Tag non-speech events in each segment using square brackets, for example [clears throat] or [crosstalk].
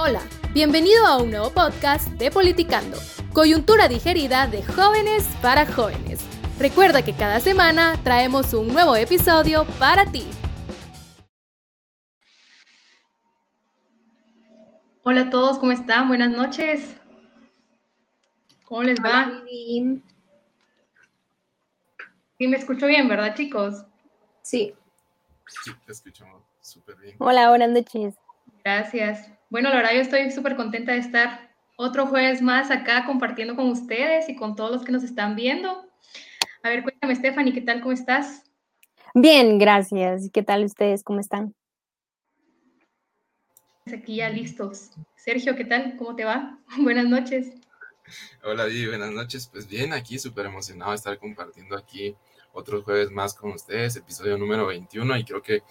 Hola, bienvenido a un nuevo podcast de Politicando, coyuntura digerida de jóvenes para jóvenes. Recuerda que cada semana traemos un nuevo episodio para ti. Hola a todos, ¿cómo están? Buenas noches. ¿Cómo les va? Sí, me escucho bien, ¿verdad, chicos? Sí. Sí, te escuchamos súper bien. Hola, buenas noches. Gracias. Bueno, la verdad yo estoy súper contenta de estar otro jueves más acá compartiendo con ustedes y con todos los que nos están viendo. A ver, cuéntame, Stephanie, ¿qué tal? ¿Cómo estás? Bien, gracias. ¿Qué tal ustedes? ¿Cómo están? Aquí ya listos. Sergio, ¿qué tal? ¿Cómo te va? [laughs] Buenas noches. Hola, Di, buenas noches. Pues bien, aquí súper emocionado de estar compartiendo aquí otro jueves más con ustedes, episodio número 21, y creo que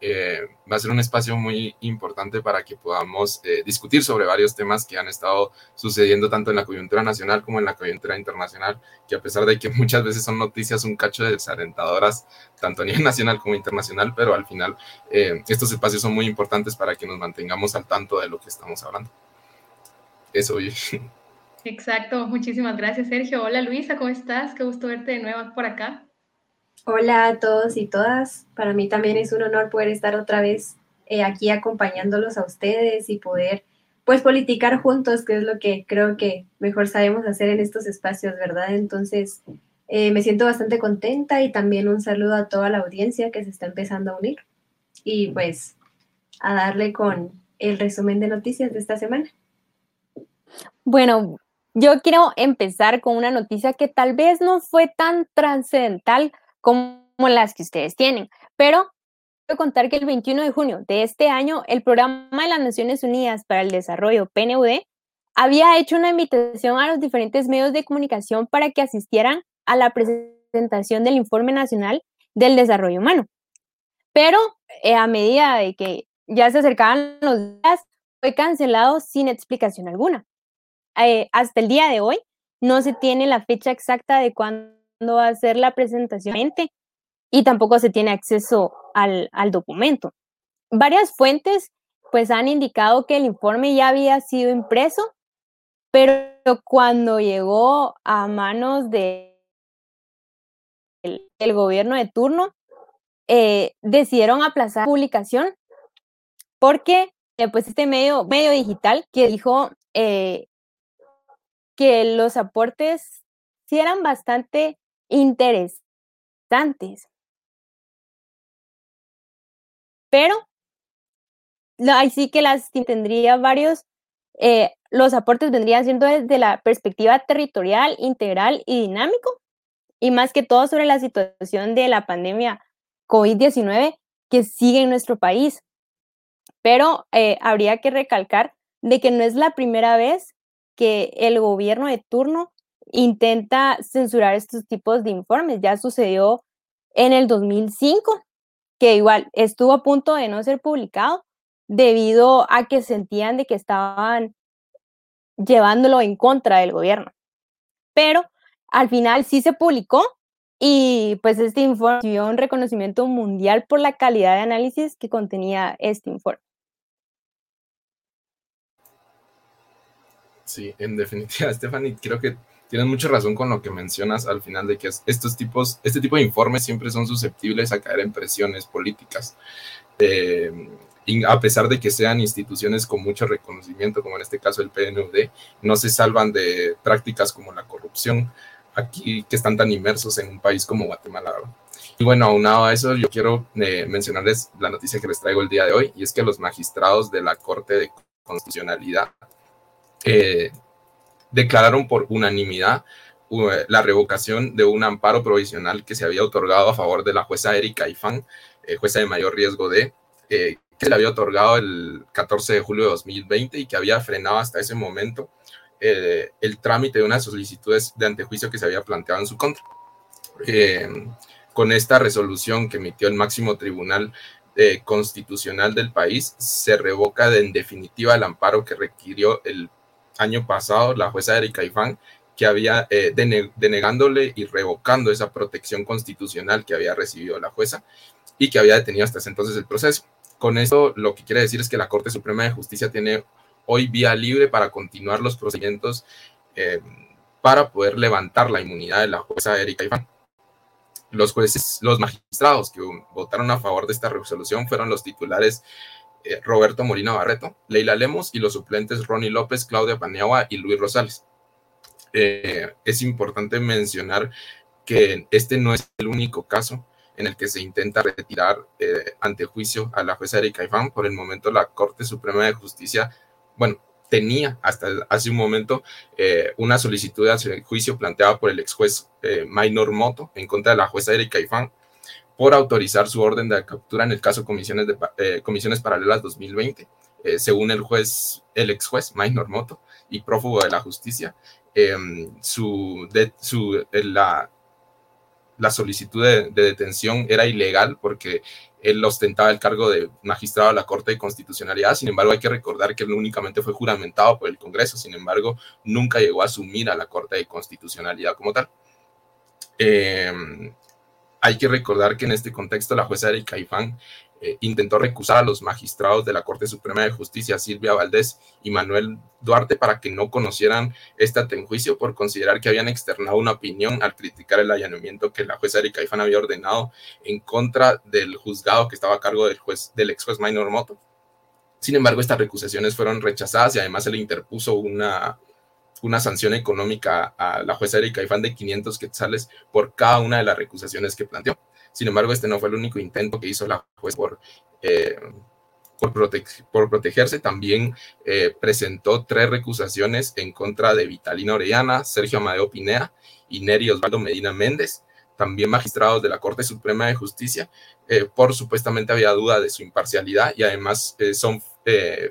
eh, va a ser un espacio muy importante para que podamos eh, discutir sobre varios temas que han estado sucediendo tanto en la coyuntura nacional como en la coyuntura internacional, que a pesar de que [laughs] muchas veces son noticias un cacho desalentadoras, tanto a nivel nacional como internacional, pero al final eh, estos espacios son muy importantes para que nos mantengamos al tanto de lo que estamos hablando. Eso, oye. [laughs] Exacto, muchísimas gracias Sergio. Hola Luisa, ¿cómo estás? Qué gusto verte de nuevo por acá. Hola a todos y todas. Para mí también es un honor poder estar otra vez eh, aquí acompañándolos a ustedes y poder pues politicar juntos, que es lo que creo que mejor sabemos hacer en estos espacios, ¿verdad? Entonces, eh, me siento bastante contenta y también un saludo a toda la audiencia que se está empezando a unir y pues a darle con el resumen de noticias de esta semana. Bueno, yo quiero empezar con una noticia que tal vez no fue tan trascendental como las que ustedes tienen. Pero quiero contar que el 21 de junio de este año, el Programa de las Naciones Unidas para el Desarrollo, PNUD, había hecho una invitación a los diferentes medios de comunicación para que asistieran a la presentación del Informe Nacional del Desarrollo Humano. Pero eh, a medida de que ya se acercaban los días, fue cancelado sin explicación alguna. Eh, hasta el día de hoy no se tiene la fecha exacta de cuándo a hacer la presentación y tampoco se tiene acceso al, al documento. Varias fuentes pues han indicado que el informe ya había sido impreso, pero cuando llegó a manos de el, gobierno de turno, eh, decidieron aplazar la publicación porque eh, pues este medio, medio digital que dijo eh, que los aportes sí eran bastante interesantes. Pero ahí sí que las tendría varios, eh, los aportes vendrían siendo desde la perspectiva territorial, integral y dinámico, y más que todo sobre la situación de la pandemia COVID-19 que sigue en nuestro país. Pero eh, habría que recalcar de que no es la primera vez que el gobierno de turno intenta censurar estos tipos de informes. Ya sucedió en el 2005, que igual estuvo a punto de no ser publicado debido a que sentían de que estaban llevándolo en contra del gobierno. Pero al final sí se publicó y pues este informe recibió un reconocimiento mundial por la calidad de análisis que contenía este informe. Sí, en definitiva, [laughs] Stephanie, creo que tienes mucha razón con lo que mencionas al final de que estos tipos, este tipo de informes siempre son susceptibles a caer en presiones políticas. Eh, a pesar de que sean instituciones con mucho reconocimiento, como en este caso el PNUD, no se salvan de prácticas como la corrupción aquí que están tan inmersos en un país como Guatemala. Y bueno, aunado a eso, yo quiero eh, mencionarles la noticia que les traigo el día de hoy, y es que los magistrados de la Corte de Constitucionalidad eh, declararon por unanimidad la revocación de un amparo provisional que se había otorgado a favor de la jueza Erika Ifán, eh, jueza de mayor riesgo de, eh, que le había otorgado el 14 de julio de 2020 y que había frenado hasta ese momento eh, el trámite de unas solicitudes de antejuicio que se había planteado en su contra. con esta resolución que emitió el máximo tribunal constitucional del país, se revoca en definitiva el amparo que requirió el año pasado la jueza Erika Ifán, que había eh, denegándole y revocando esa protección constitucional que había recibido la jueza y que había detenido hasta ese entonces el proceso. Con esto lo que quiere decir es que la Corte Suprema de Justicia tiene hoy vía libre para continuar los procedimientos eh, para poder levantar la inmunidad de la jueza Erika Iván. Los jueces, los magistrados que votaron a favor de esta resolución fueron los titulares eh, Roberto Molina Barreto, Leila Lemos y los suplentes Ronnie López, Claudia Paniagua y Luis Rosales. Eh, es importante mencionar que este no es el único caso en el que se intenta retirar eh, ante juicio a la jueza Erika Iván. Por el momento, la Corte Suprema de Justicia, bueno, tenía hasta hace un momento una solicitud de juicio planteada por el ex juez eh, Maynor Moto en contra de la jueza Erika Ifán por autorizar su orden de captura en el caso Comisiones, de, eh, Comisiones Paralelas 2020, según el juez, el ex juez Maynor Moto y prófugo de la justicia. su, de, su, la, la solicitud de, detención era ilegal porque él ostentaba el cargo de magistrado de la Corte de Constitucionalidad, sin embargo hay que recordar que él únicamente fue juramentado por el Congreso, sin embargo nunca llegó a asumir a la Corte de Constitucionalidad como tal. Hay que recordar que en este contexto la jueza Erika Ifán eh, intentó recusar a los magistrados de la Corte Suprema de Justicia, Silvia Valdés y Manuel Duarte, para que no conocieran este juicio por considerar que habían externado una opinión al criticar el allanamiento que la jueza Erika Ifán había ordenado en contra del juzgado que estaba a cargo del, juez, del ex juez Maynor Moto. Sin embargo, estas recusaciones fueron rechazadas y además se le interpuso una, una sanción económica a la jueza Erika Ifán de 500 quetzales por cada una de las recusaciones que planteó. Sin embargo, este no fue el único intento que hizo la juez por, eh, por, protegerse. También eh, presentó tres recusaciones en contra de Vitalina Orellana, Sergio Amadeo Pinea y Neri Osvaldo Medina Méndez, también magistrados de la Corte Suprema de Justicia, eh, por supuestamente había duda de su imparcialidad y además son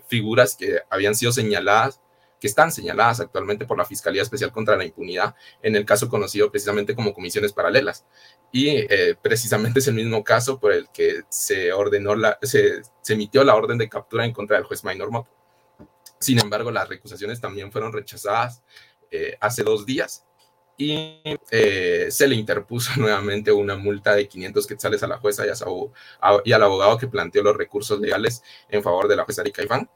figuras que habían sido señaladas que están señaladas actualmente por la Fiscalía Especial contra la Impunidad, en el caso conocido precisamente como comisiones paralelas. Y eh, precisamente es el mismo caso por el que se ordenó la, se, emitió la orden de captura en contra del juez Maynor Moto. Sin embargo, las recusaciones también fueron rechazadas eh, hace dos días y eh, se le interpuso [laughs] nuevamente una multa de 500 quetzales a la jueza y, al abogado que planteó los recursos legales en favor de la jueza Iván.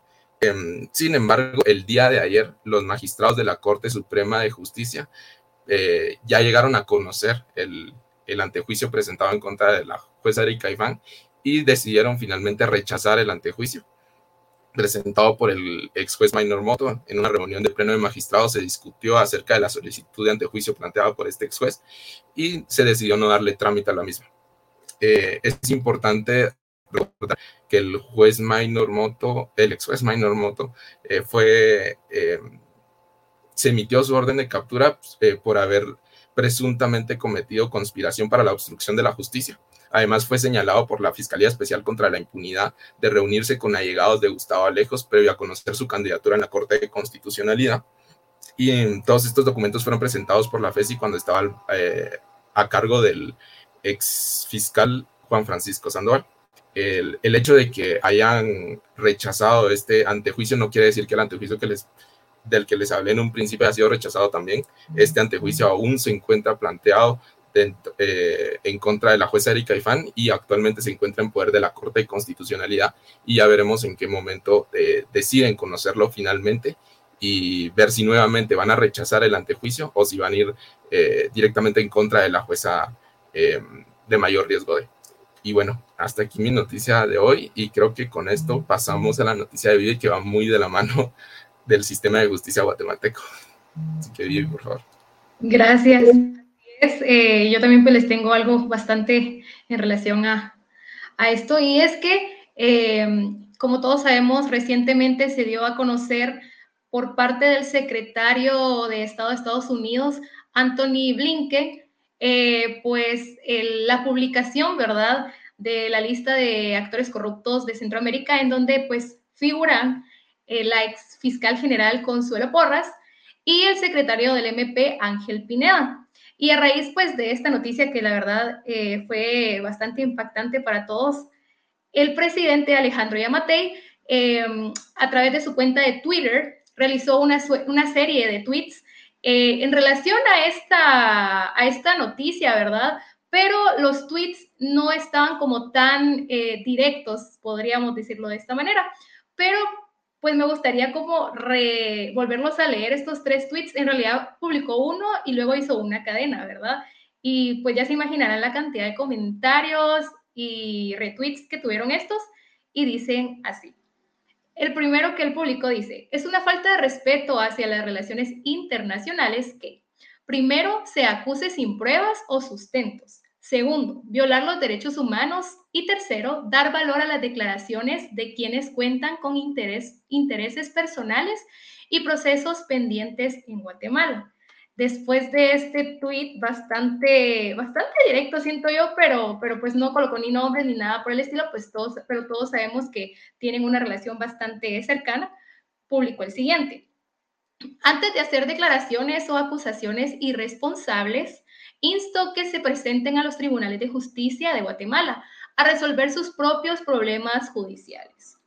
Em, sin embargo, el día de ayer, los magistrados de la Corte Suprema de Justicia eh, ya llegaron a conocer el, antejuicio presentado en contra de la jueza Erika Iván y decidieron finalmente rechazar el antejuicio presentado por el ex juez Maynor Moto. En una reunión de pleno de magistrados se discutió acerca de la solicitud de antejuicio planteada por este ex juez y se decidió no darle trámite a la misma. Eh, es importante que el juez Minor Moto, el ex juez Minor Moto, eh, fue, eh, se emitió su orden de captura eh, por haber presuntamente cometido conspiración para la obstrucción de la justicia. Además, fue señalado por la Fiscalía Especial contra la Impunidad de reunirse con allegados de Gustavo Alejos previo a conocer su candidatura en la Corte de Constitucionalidad. Y todos estos documentos fueron presentados por la FESI cuando estaba a cargo del ex fiscal Juan Francisco Sandoval el, hecho de que hayan rechazado este antejuicio no quiere decir que el antejuicio que les, del que les hablé en un principio ha sido rechazado también. Este antejuicio aún se encuentra planteado eh, en contra de la jueza Erika Ifán y actualmente se encuentra en poder de la Corte de Constitucionalidad y ya veremos en qué momento eh, deciden conocerlo finalmente y ver si nuevamente van a rechazar el antejuicio o si van a ir eh, directamente en contra de la jueza de mayor riesgo de. Y bueno, hasta aquí mi noticia de hoy y creo que con esto pasamos a la noticia de Vivi que va muy de la mano [laughs] del sistema de justicia guatemalteco. Así que Vivi, por favor. Gracias. Eh, yo también pues les tengo algo bastante en relación a, a esto y es que, eh, como todos sabemos, recientemente se dio a conocer por parte del secretario de Estado de Estados Unidos, Anthony Blinken, eh, pues la publicación, ¿verdad?, de la lista de actores corruptos de Centroamérica, en donde pues figuran eh, la ex fiscal general Consuelo Porras y el secretario del MP, Ángel Pineda. Y a raíz pues de esta noticia que la verdad eh, fue bastante impactante para todos, el presidente Alejandro Yamatei, a través de su cuenta de Twitter, realizó una, una serie de tweets eh, en relación a esta, a esta noticia, ¿verdad? Pero los tweets no estaban como tan eh, directos, podríamos decirlo de esta manera. Pero pues me gustaría como volverlos a leer estos tres tweets. En realidad publicó uno y luego hizo una cadena, ¿verdad? Y pues ya se imaginarán la cantidad de comentarios y retweets que tuvieron estos y dicen así. El primero que él publicó dice, es una falta de respeto hacia las relaciones internacionales que, primero, se acuse sin pruebas o sustentos. Segundo, violar los derechos humanos. Y tercero, dar valor a las declaraciones de quienes cuentan con intereses personales y procesos pendientes en Guatemala. Después de este tweet bastante, bastante directo, siento yo, pero, pero pues no colocó ni nombre ni nada por el estilo, pues todos, pero todos sabemos que tienen una relación bastante cercana, publicó el siguiente. Antes de hacer declaraciones o acusaciones irresponsables, insto que se presenten a los tribunales de justicia de Guatemala a resolver sus propios problemas judiciales.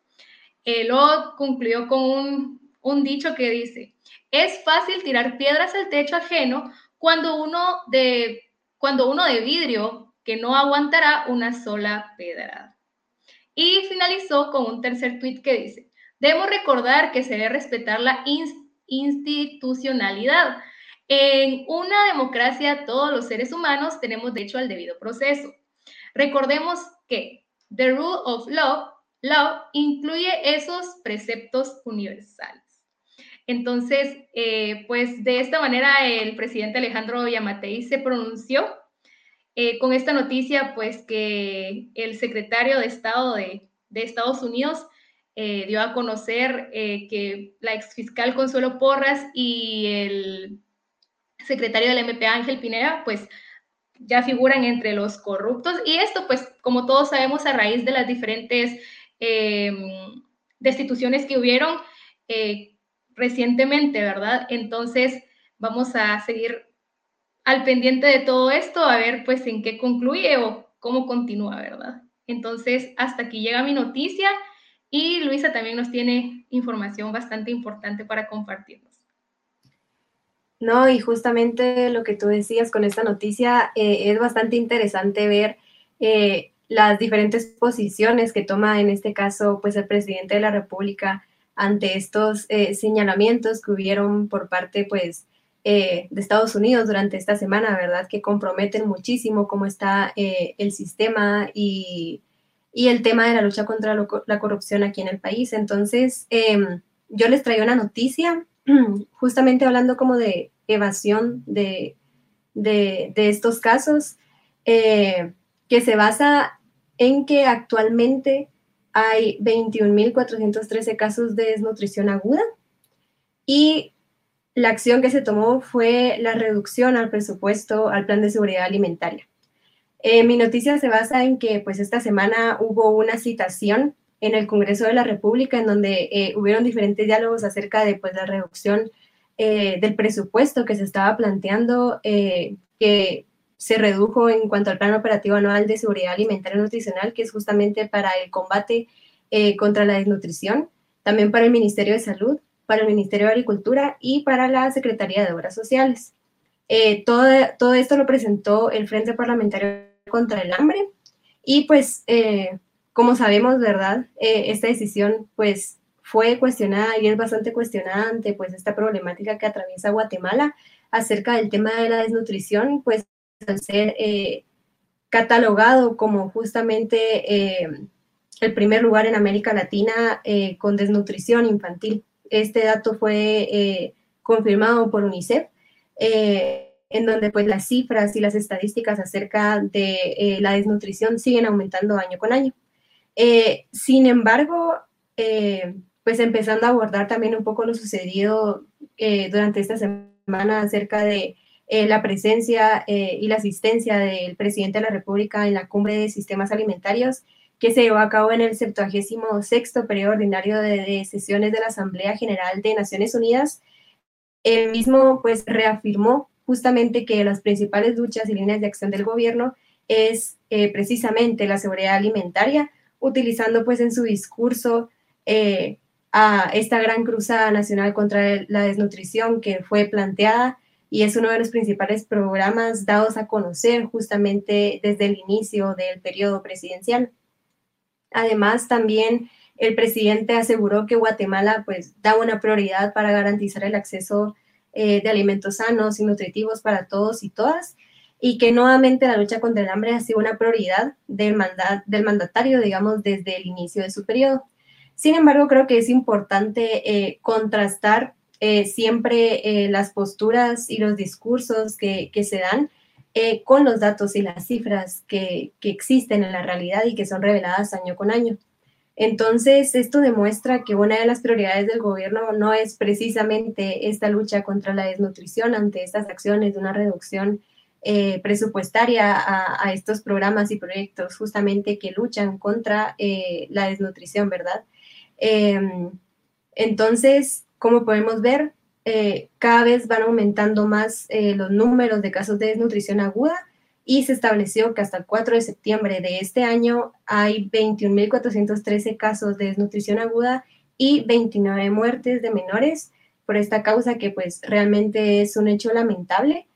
El O concluyó con un, un dicho que dice, es fácil tirar piedras al techo ajeno cuando uno de, cuando uno de vidrio que no aguantará una sola pedrada. Y finalizó con un tercer tuit que dice, debemos recordar que se debe respetar la institucionalidad en una democracia, todos los seres humanos tenemos derecho al debido proceso. Recordemos que the rule of law, law incluye esos preceptos universales. Entonces, eh, pues de esta manera el presidente Alejandro Yamatei se pronunció eh, con esta noticia, pues que el secretario de Estado de, de Estados Unidos eh, dio a conocer que la exfiscal Consuelo Porras y el secretario del MP Ángel Pineda, pues ya figuran entre los corruptos. Y esto, pues, como todos sabemos, a raíz de las diferentes destituciones que hubieron recientemente, ¿verdad? Entonces, vamos a seguir al pendiente de todo esto, a ver, pues, en qué concluye o cómo continúa, ¿verdad? Entonces, hasta aquí llega mi noticia y Luisa también nos tiene información bastante importante para compartir. No, y justamente lo que tú decías con esta noticia, eh, es bastante interesante ver eh, las diferentes posiciones que toma en este caso pues el presidente de la República ante estos eh, señalamientos que hubieron por parte pues de Estados Unidos durante esta semana, ¿verdad? Que comprometen muchísimo cómo está el sistema y, y, el tema de la lucha contra la corrupción aquí en el país. Entonces, em, yo les traigo una noticia [clears throat] justamente hablando como de evasión de, estos casos, eh, que se basa en que actualmente hay 21.413 casos de desnutrición aguda y la acción que se tomó fue la reducción al presupuesto al plan de seguridad alimentaria. Eh, mi noticia se basa en que pues esta semana hubo una citación en el Congreso de la República, en donde eh, hubieron diferentes diálogos acerca de pues, la reducción eh, del presupuesto que se estaba planteando, eh, que se redujo en cuanto al Plan Operativo Anual de Seguridad Alimentaria y Nutricional, que es justamente para el combate contra la desnutrición, también para el Ministerio de Salud, para el Ministerio de Agricultura y para la Secretaría de Obras Sociales. todo, todo esto lo presentó el Frente Parlamentario contra el Hambre y pues como sabemos, ¿verdad? Eh, esta decisión, pues, fue cuestionada y es bastante cuestionante, pues, esta problemática que atraviesa Guatemala acerca del tema de la desnutrición, pues, al ser eh, catalogado como justamente eh, el primer lugar en América Latina con desnutrición infantil. Este dato fue confirmado por UNICEF en donde pues las cifras y las estadísticas acerca de la desnutrición siguen aumentando año con año. Eh, sin embargo, eh, pues empezando a abordar también un poco lo sucedido eh, durante esta semana acerca de la presencia y la asistencia del presidente de la República en la cumbre de sistemas alimentarios que se llevó a cabo en el 76 periodo ordinario de, de, sesiones de la Asamblea General de Naciones Unidas. El mismo pues reafirmó justamente que las principales luchas y líneas de acción del gobierno es precisamente la seguridad alimentaria, utilizando pues en su discurso eh, a esta gran cruzada nacional contra la desnutrición que fue planteada y es uno de los principales programas dados a conocer justamente desde el inicio del periodo presidencial. Además, también el presidente aseguró que Guatemala pues da una prioridad para garantizar el acceso eh, de alimentos sanos y nutritivos para todos y todas y que nuevamente la lucha contra el hambre ha sido una prioridad del, mandatario, digamos, desde el inicio de su periodo. Sin embargo, creo que es importante eh, contrastar eh, siempre eh, las posturas y los discursos que, se dan con los datos y las cifras que, existen en la realidad y que son reveladas año con año. Entonces, esto demuestra que una de las prioridades del gobierno no es precisamente esta lucha contra la desnutrición ante estas acciones de una reducción eh, presupuestaria a, estos programas y proyectos justamente que luchan contra eh, la desnutrición, ¿verdad? Em, entonces, como podemos ver, eh, cada vez van aumentando más los números de casos de desnutrición aguda y se estableció que hasta el 4 de septiembre de este año hay 21.413 casos de desnutrición aguda y 29 muertes de menores por esta causa que pues realmente es un hecho lamentable.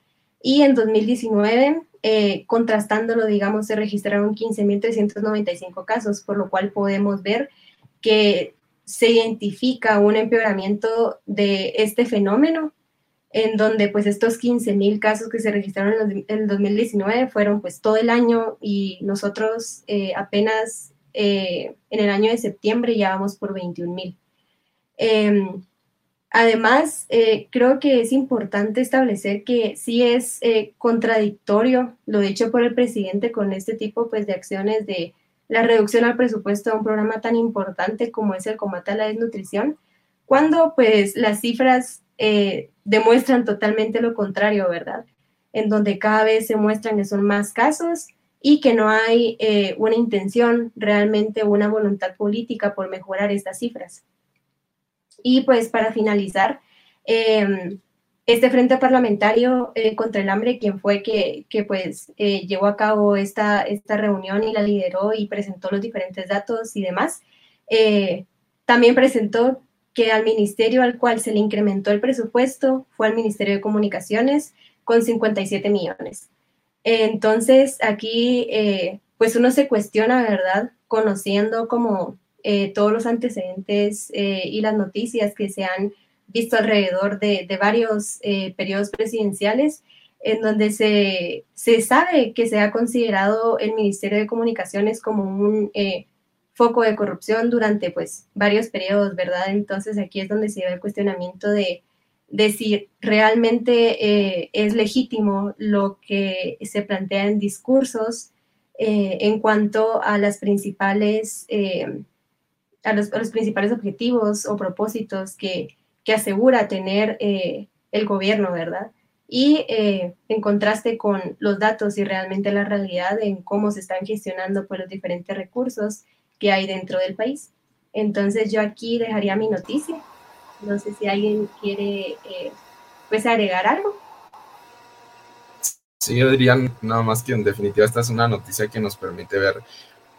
Y en 2019, eh, contrastándolo, digamos, se registraron 15.395 casos, por lo cual podemos ver que se identifica un empeoramiento de este fenómeno, en donde pues estos 15.000 casos que se registraron en el 2019 fueron pues todo el año y nosotros eh, apenas eh, en el año de septiembre ya vamos por 21.000. Además, eh, creo que es importante establecer que sí es eh, contradictorio lo dicho por el presidente con este tipo pues, de acciones de la reducción al presupuesto de un programa tan importante como es el combate a la desnutrición, cuando pues las cifras eh, demuestran totalmente lo contrario, ¿verdad? En donde cada vez se muestran que son más casos y que no hay una intención, realmente una voluntad política por mejorar estas cifras. Y pues para finalizar, em, este frente parlamentario eh, contra el hambre, quien fue que, que pues eh, llevó a cabo esta, esta reunión y la lideró y presentó los diferentes datos y demás, eh, también presentó que al ministerio al cual se le incrementó el presupuesto fue al Ministerio de Comunicaciones con 57 millones. Entonces, aquí, pues uno se cuestiona, ¿verdad? Conociendo como eh, todos los antecedentes eh, y las noticias que se han visto alrededor de, varios eh, periodos presidenciales, en donde se, sabe que se ha considerado el Ministerio de Comunicaciones como un foco de corrupción durante pues varios periodos, ¿verdad? Entonces aquí es donde se ve el cuestionamiento de, si realmente es legítimo lo que se plantea en discursos en cuanto a las principales a los, principales objetivos o propósitos que, asegura tener eh, el gobierno, ¿verdad? Y eh, en contraste con los datos y realmente la realidad en cómo se están gestionando pues, los diferentes recursos que hay dentro del país. Entonces yo aquí dejaría mi noticia. No sé si alguien quiere eh, pues agregar algo. Sí, yo diría nada más que en definitiva esta es una noticia que nos permite ver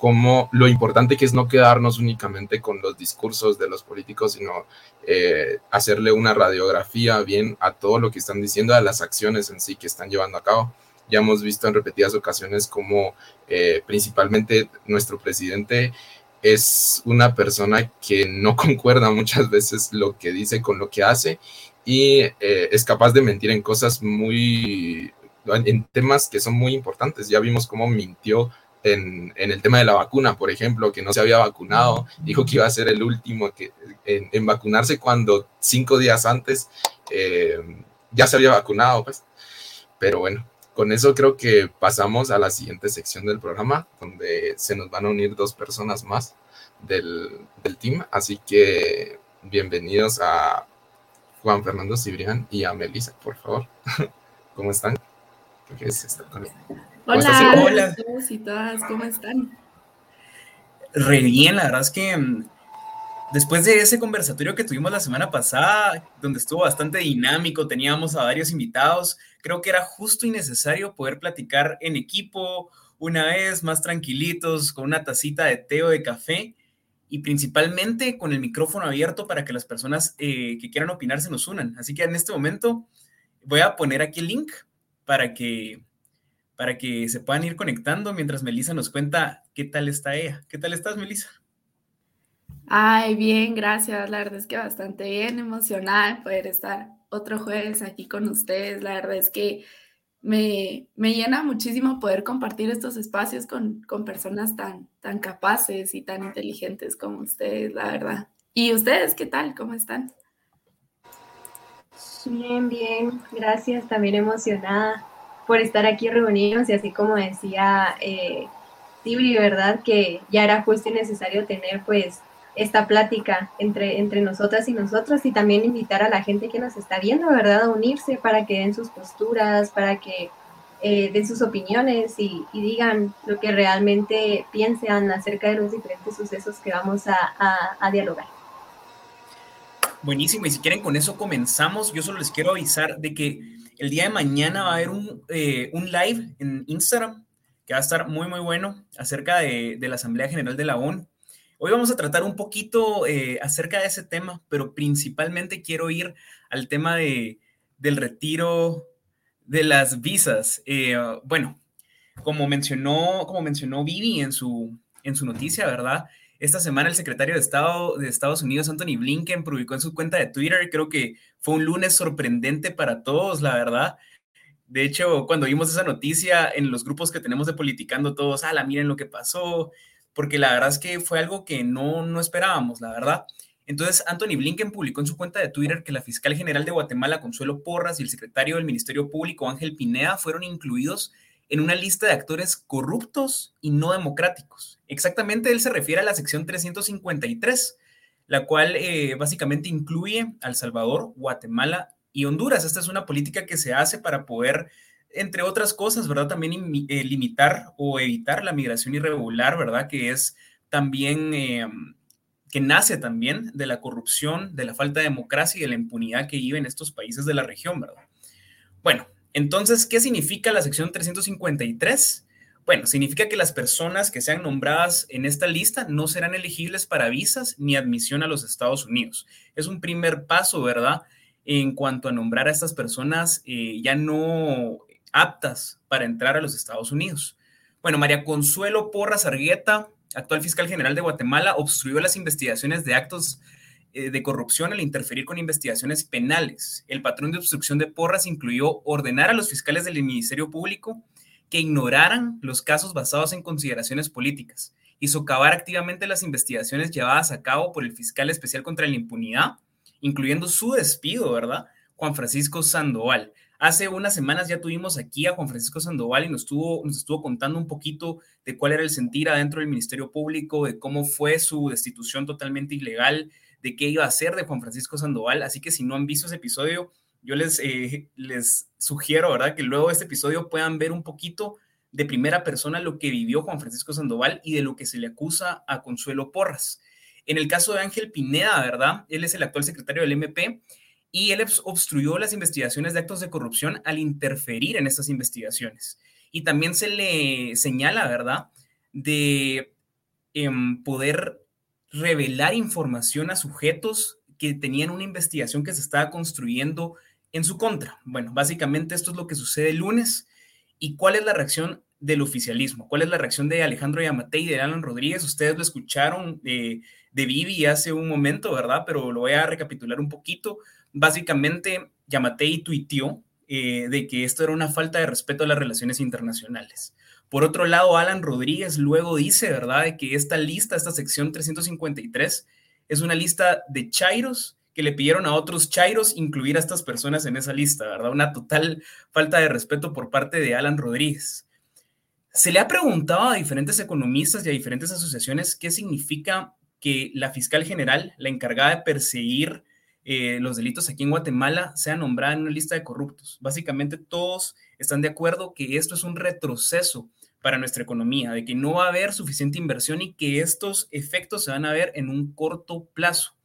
como lo importante que es no quedarnos únicamente con los discursos de los políticos, sino eh, hacerle una radiografía bien a todo lo que están diciendo, a las acciones en sí que están llevando a cabo. Ya hemos visto en repetidas ocasiones como eh, principalmente nuestro presidente es una persona que no [laughs] concuerda muchas veces lo que dice con lo que hace y eh, es capaz de mentir en cosas muy, en temas que son muy importantes. Ya vimos cómo mintió en, el tema de la vacuna, por ejemplo, que no se había vacunado, dijo que iba a ser el último que, en, vacunarse cuando cinco días antes eh, ya se había vacunado, pues. Pero bueno, con eso creo que pasamos a la siguiente sección del programa, donde se nos van a unir dos personas más del, team. Así que bienvenidos a Juan Fernando Cibrián y a Melissa, por favor. [laughs] ¿Cómo están? ¿Qué es esto? Hola, hola a todos y todas, ¿cómo están? Re bien, la verdad es que mm, después de ese conversatorio que tuvimos la semana pasada, donde estuvo bastante dinámico, teníamos a varios invitados, creo que era justo y necesario poder platicar en equipo una vez más tranquilitos, con una tacita de té o de café y principalmente con el micrófono abierto para que las personas eh, que quieran opinar se nos unan. Así que en este momento voy a poner aquí el link para que para que se puedan ir conectando mientras Melissa nos cuenta qué tal está ella. ¿Qué tal estás, Melissa? Ay, bien, gracias. La verdad es que bastante bien, emocionada de poder estar otro jueves aquí con ustedes. La verdad es que me, me llena muchísimo poder compartir estos espacios con, con, personas tan, tan capaces y tan inteligentes como ustedes, la verdad. ¿Y ustedes qué tal? ¿Cómo están? Bien, bien, gracias. También emocionada por estar aquí reunidos y así como decía eh, Tibri, ¿verdad? Que ya era justo y necesario tener pues esta plática entre, entre nosotras y nosotros y también invitar a la gente que nos está viendo, ¿verdad?, a unirse para que den sus posturas, para que eh, den sus opiniones y, digan lo que realmente piensan acerca de los diferentes sucesos que vamos a, a, dialogar. Buenísimo, y si quieren con eso comenzamos, yo solo les quiero avisar de que el día de mañana va a haber un, eh, un live en Instagram que va a estar muy, muy bueno acerca de, la Asamblea General de la ONU Hoy vamos a tratar un poquito eh, acerca de ese tema, pero principalmente quiero ir al tema de, del retiro de las visas. Eh, bueno, como mencionó, como mencionó Vivi en su, en su noticia, ¿verdad? Esta semana el secretario de Estado de Estados Unidos, Anthony Blinken, publicó en su cuenta de Twitter, creo que fue un lunes sorprendente para todos, la verdad. De hecho, cuando vimos esa noticia en los grupos que tenemos de Politicando, todos, ala, miren lo que pasó, porque la verdad es que fue algo que no, no esperábamos, la verdad. Entonces, Anthony Blinken publicó en su cuenta de Twitter que la fiscal general de Guatemala, Consuelo Porras, y el secretario del Ministerio Público, Ángel Pineda, fueron incluidos en una lista de actores corruptos y no democráticos. Exactamente, él se refiere a la sección 353, la cual eh, básicamente incluye a El Salvador, Guatemala y Honduras. Esta es una política que se hace para poder entre otras cosas, ¿verdad? También eh, limitar o evitar la migración irregular, ¿verdad? Que es también, eh, que nace también de la corrupción, de la falta de democracia y de la impunidad que viven estos países de la región, ¿verdad? Bueno, entonces, ¿qué significa la sección 353? Bueno, significa que las personas que sean nombradas en esta lista no serán elegibles para visas ni admisión a los Estados Unidos. Es un primer paso, ¿verdad? En cuanto a nombrar a estas personas, eh, ya no aptas para entrar a los Estados Unidos. Bueno, María Consuelo Porras Argueta, actual fiscal general de Guatemala, obstruyó las investigaciones de actos eh, de corrupción al interferir con investigaciones penales. El patrón de obstrucción de Porras incluyó ordenar a los fiscales del Ministerio Público que ignoraran los casos basados en consideraciones políticas y socavar activamente las investigaciones llevadas a cabo por el fiscal especial contra la impunidad, incluyendo su despido, ¿verdad? Juan Francisco Sandoval. Hace unas semanas ya tuvimos aquí a Juan Francisco Sandoval y nos estuvo, nos estuvo contando un poquito de cuál era el sentir adentro del Ministerio Público, de cómo fue su destitución totalmente ilegal, de qué iba a hacer de Juan Francisco Sandoval. Así que si no han visto ese episodio, yo les, eh, les sugiero, ¿verdad? Que luego de este episodio puedan ver un poquito de primera persona lo que vivió Juan Francisco Sandoval y de lo que se le acusa a Consuelo Porras. En el caso de Ángel Pineda, ¿verdad? Él es el actual secretario del MP y él obstruyó las investigaciones de actos de corrupción al interferir en estas investigaciones. Y también se le señala, ¿verdad?, de em, poder revelar información a sujetos que tenían una investigación que se estaba construyendo en su contra. Bueno, básicamente esto es lo que sucede el lunes. ¿Y cuál es la reacción del oficialismo? ¿Cuál es la reacción de Alejandro Yamatei y de Alan Rodríguez? Ustedes lo escucharon de Vivi hace un momento, ¿verdad? Pero lo voy a recapitular un poquito básicamente Yamatei tuiteó eh, de que esto era una falta de respeto a las relaciones internacionales. Por otro lado, Alan Rodríguez luego dice, ¿verdad?, de que esta lista, esta sección 353, es una lista de chairos que le pidieron a otros chairos incluir a estas personas en esa lista, ¿verdad? Una total falta de respeto por parte de Alan Rodríguez. Se le ha preguntado a diferentes economistas y a diferentes asociaciones qué significa que la fiscal general, la encargada de perseguir eh, los delitos aquí en Guatemala sea nombrada en una lista de corruptos. Básicamente todos están de acuerdo que esto es un retroceso para nuestra economía, de que no va a haber suficiente inversión y que estos efectos se van a ver en un corto plazo.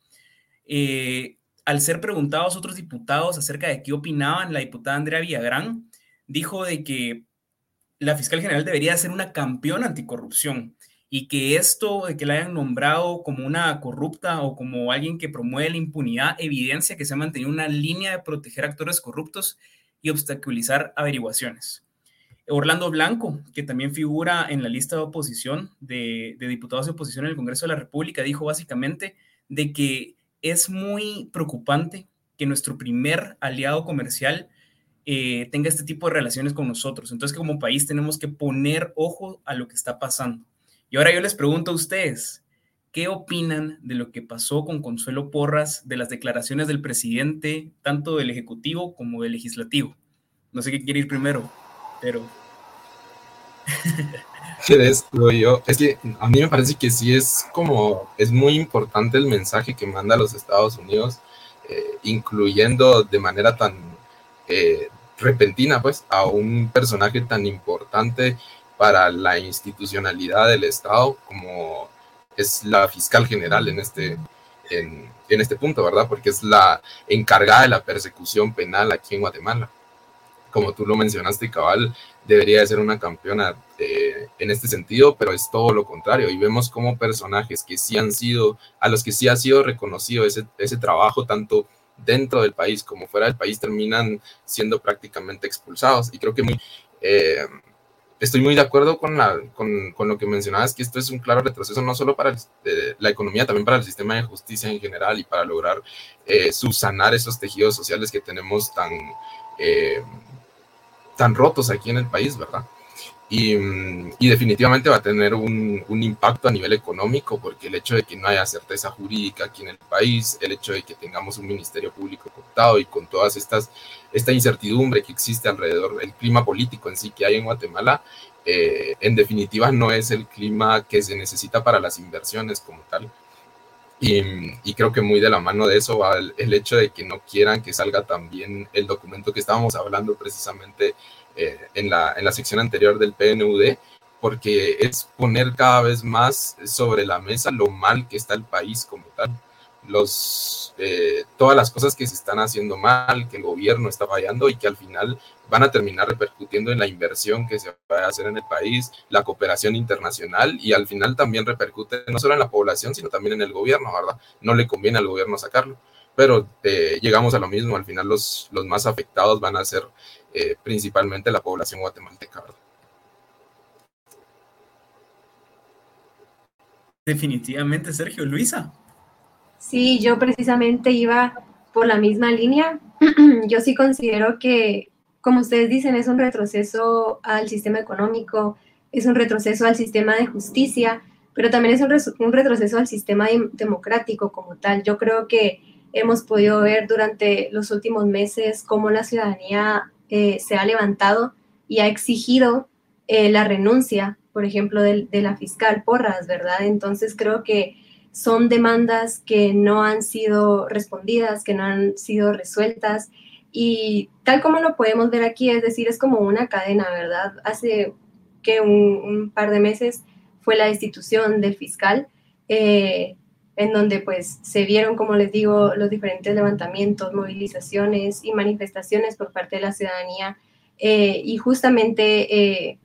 Eh, al ser preguntados otros diputados acerca de qué opinaban, la diputada Andrea Villagrán dijo de que la fiscal general debería ser una campeona anticorrupción y que esto de que la hayan nombrado como una corrupta o como alguien que promueve la impunidad evidencia que se ha mantenido una línea de proteger actores corruptos y obstaculizar averiguaciones. Orlando Blanco, que también figura en la lista de oposición de, diputados de oposición en el Congreso de la República, dijo básicamente de que es muy preocupante que nuestro primer aliado comercial eh, tenga este tipo de relaciones con nosotros. Entonces, como país tenemos que poner ojo a lo que está pasando. Y ahora yo les pregunto a ustedes, ¿qué opinan de lo que pasó con Consuelo Porras, de las declaraciones del presidente, tanto del Ejecutivo como del Legislativo? No sé qué quiere ir primero, pero... [laughs] yo? Es que a mí me parece que sí es como, es muy importante el mensaje que manda a los Estados Unidos, eh, incluyendo de manera tan eh, repentina, pues, a un personaje tan importante para la institucionalidad del Estado como es la fiscal general en este, en, en este punto, ¿verdad? Porque es la encargada de la persecución penal aquí en Guatemala como tú lo mencionaste, Cabal, debería de ser una campeona eh, en este sentido, pero es todo lo contrario. Y vemos como personajes que sí han sido, a los que sí ha sido reconocido ese, ese trabajo, tanto dentro del país como fuera del país, terminan siendo prácticamente expulsados. Y creo que muy, eh, estoy muy de acuerdo con, la, con, con, lo que mencionabas, que esto es un claro retroceso no solo para eh, la economía, también para el sistema de justicia en general y para lograr subsanar esos tejidos sociales que tenemos tan tan rotos aquí en el país, ¿verdad? Y, y definitivamente va a tener un, impacto a nivel económico, porque el hecho de que no haya certeza jurídica aquí en el país, el hecho de que tengamos un ministerio público cortado y con todas estas, esta incertidumbre que existe alrededor, el clima político en sí que hay en Guatemala, eh, en definitiva no es el clima que se necesita para las inversiones como tal. Y, y, creo que muy de la mano de eso va el, el, hecho de que no quieran que salga también el documento que estábamos hablando precisamente eh, en, la, en la sección anterior del PNUD, porque es poner cada vez más sobre la mesa lo mal que está el país como tal. Los, eh, todas las cosas que se están haciendo mal, que el gobierno está fallando y que al final van a terminar repercutiendo en la inversión que se va a hacer en el país, la cooperación internacional y al final también repercute no solo en la población, sino también en el gobierno, ¿verdad? No le conviene al gobierno sacarlo, pero eh, llegamos a lo mismo, al final los, los más afectados van a ser eh, principalmente la población guatemalteca, ¿verdad? Definitivamente, Sergio. Luisa. Sí, yo precisamente iba por la misma línea. [clears throat] yo sí considero que como ustedes dicen, es un retroceso al sistema económico, es un retroceso al sistema de justicia, pero también es un, retroceso al sistema democrático como tal. Yo creo que hemos podido ver durante los últimos meses cómo la ciudadanía eh, se ha levantado y ha exigido eh, la renuncia, por ejemplo, de, de, la fiscal Porras, ¿verdad? Entonces creo que son demandas que no han sido respondidas, que no han sido resueltas y tal como lo podemos ver aquí, es decir, es como una cadena, ¿verdad? Hace que un, par de meses fue la destitución del fiscal, eh, en donde pues se vieron, como les digo, los diferentes levantamientos, movilizaciones y manifestaciones por parte de la ciudadanía. Eh, y justamente eh,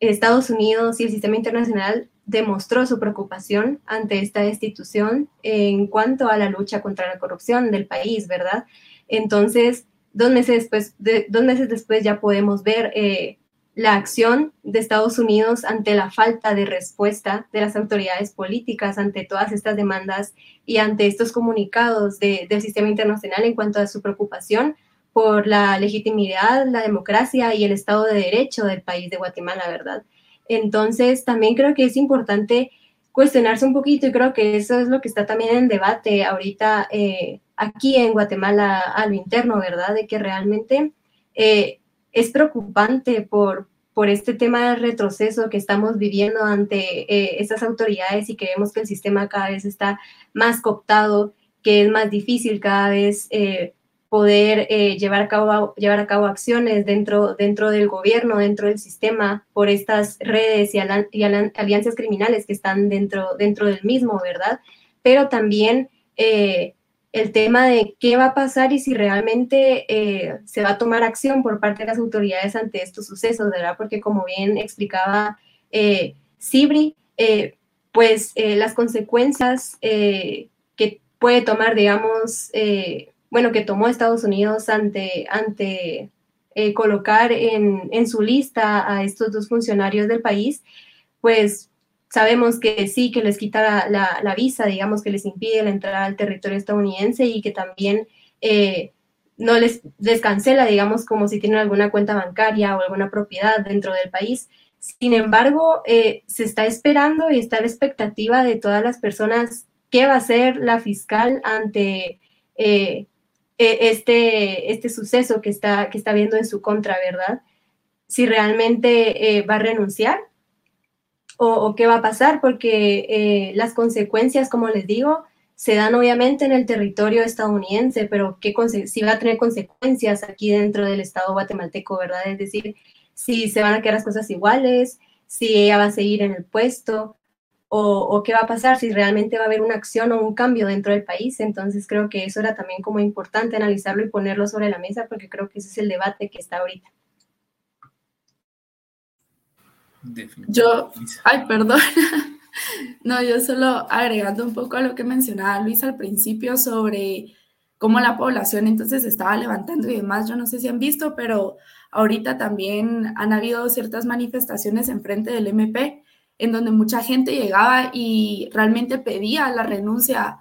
Estados Unidos y el sistema internacional demostró su preocupación ante esta destitución en cuanto a la lucha contra la corrupción del país, ¿verdad? Entonces, dos meses después, de, dos meses después ya podemos ver eh, la acción de Estados Unidos ante la falta de respuesta de las autoridades políticas ante todas estas demandas y ante estos comunicados del sistema internacional en cuanto a su preocupación por la legitimidad, la democracia y el Estado de Derecho del país de Guatemala, ¿verdad? Entonces, también creo que es importante cuestionarse un poquito y creo que eso es lo que está también en debate ahorita eh, aquí en Guatemala a lo interno, ¿verdad? De que realmente eh, es preocupante por, por este tema de retroceso que estamos viviendo ante eh, estas autoridades y que vemos que el sistema cada vez está más cooptado, que es más difícil cada vez poder llevar, a cabo, llevar a cabo acciones dentro, dentro del gobierno, dentro del sistema, por estas redes y, alianzas criminales que están dentro, dentro del mismo, ¿verdad? Pero también el tema de qué va a pasar y si realmente eh, se va a tomar acción por parte de las autoridades ante estos sucesos, ¿verdad? Porque como bien explicaba eh, Sibri, eh, pues eh, las consecuencias que puede tomar, digamos, bueno, que tomó Estados Unidos ante, ante colocar en, en, su lista a estos dos funcionarios del país, pues sabemos que sí, que les quita la, visa, digamos que les impide la entrada al territorio estadounidense y que también eh, no les, descancela, digamos, como si tienen alguna cuenta bancaria o alguna propiedad dentro del país. Sin embargo, eh, se está esperando y está la expectativa de todas las personas qué va a hacer la fiscal ante eh, e, este, este suceso que está, que está viendo en su contra, ¿verdad? Si realmente va a renunciar o, qué va a pasar, porque eh, las consecuencias, como les digo, se dan obviamente en el territorio estadounidense, pero ¿qué si va a tener consecuencias aquí dentro del Estado guatemalteco, ¿verdad? Es decir, si se van a quedar las cosas iguales, si ella va a seguir en el puesto, o, o, qué va a pasar, si realmente va a haber una acción o un cambio dentro del país. Entonces creo que eso era también como importante analizarlo y ponerlo sobre la mesa, porque creo que ese es el debate que está ahorita. Yo, ay, perdón. [laughs] No, yo solo agregando un poco a lo que mencionaba Luis al principio sobre cómo la población entonces estaba levantando y demás. Yo no sé si han visto, pero ahorita también han habido ciertas manifestaciones en frente del MP en donde mucha gente llegaba y realmente pedía la renuncia.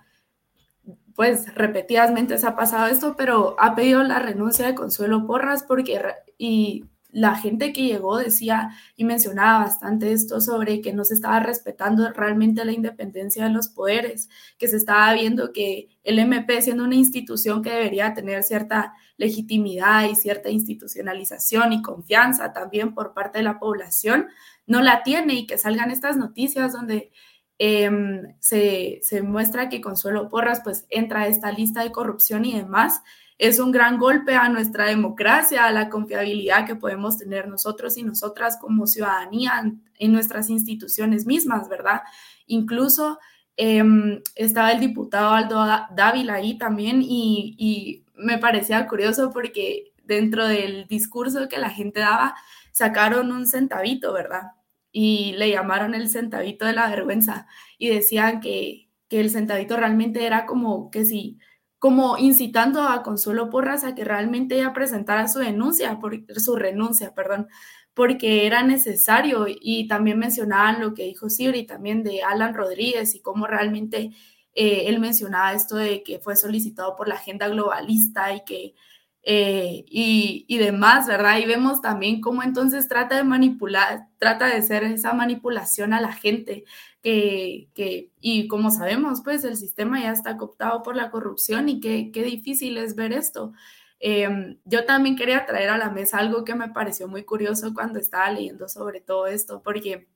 Pues repetidamente se ha pasado esto, pero ha pedido la renuncia de Consuelo Porras porque y la gente que llegó decía y mencionaba bastante esto sobre que no se estaba respetando realmente la independencia de los poderes, que se estaba viendo que el MP, siendo una institución que debería tener cierta legitimidad y cierta institucionalización y confianza también por parte de la población, no la tiene y que salgan estas noticias donde em, se, se muestra que Consuelo Porras pues entra a esta lista de corrupción y demás es un gran golpe a nuestra democracia, a la confiabilidad que podemos tener nosotros y nosotras como ciudadanía en nuestras instituciones mismas, ¿verdad? Incluso em, estaba el diputado Aldo Dávila ahí también y, y me parecía curioso porque dentro del discurso que la gente daba, sacaron un centavito, ¿verdad? Y le llamaron el centavito de la vergüenza y decían que, que el centavito realmente era como que si como incitando a Consuelo Porras a que realmente ella presentara su denuncia, por, su renuncia, perdón, porque era necesario y también mencionaban lo que dijo Siri también de Alan Rodríguez y cómo realmente eh, él mencionaba esto de que fue solicitado por la agenda globalista y que eh, y, y, demás, ¿verdad? Y vemos también cómo entonces trata de manipular, trata de hacer esa manipulación a la gente, que, que, y como sabemos, pues el sistema ya está cooptado por la corrupción y qué, difícil es ver esto. Em, yo también quería traer a la mesa algo que me pareció muy curioso cuando estaba leyendo sobre todo esto, porque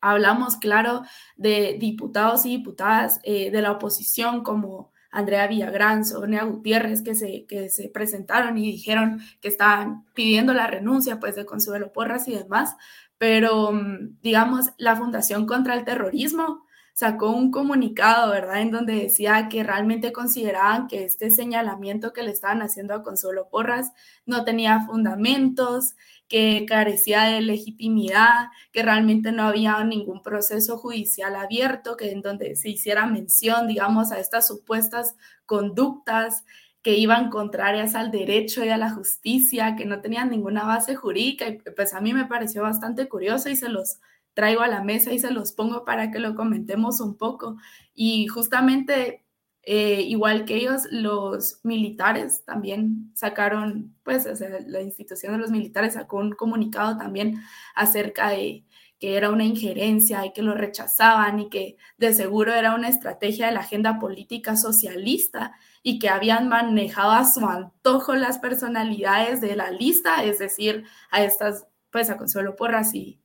hablamos, claro, de diputados y diputadas eh, de la oposición como Andrea Villagrán, Sonia Gutiérrez, que se, que se presentaron y dijeron que estaban pidiendo la renuncia pues, de Consuelo Porras y demás, pero mm, digamos, la Fundación contra el Terrorismo sacó un comunicado, ¿verdad?, en donde decía que realmente consideraban que este señalamiento que le estaban haciendo a Consuelo Porras no tenía fundamentos, que carecía de legitimidad, que realmente no había ningún proceso judicial abierto, que en donde se hiciera mención, digamos, a estas supuestas conductas que iban contrarias al derecho y a la justicia, que no tenían ninguna base jurídica, y pues a mí me pareció bastante curioso y se los traigo a la mesa y se los pongo para que lo comentemos un poco. Y justamente eh, igual que ellos, los militares también sacaron, pues, la institución de los militares sacó un comunicado también acerca de que era una injerencia y que lo rechazaban y que de seguro era una estrategia de la agenda política socialista y que habían manejado a su antojo las personalidades de la lista, es decir, a estas, pues a Consuelo Porras y,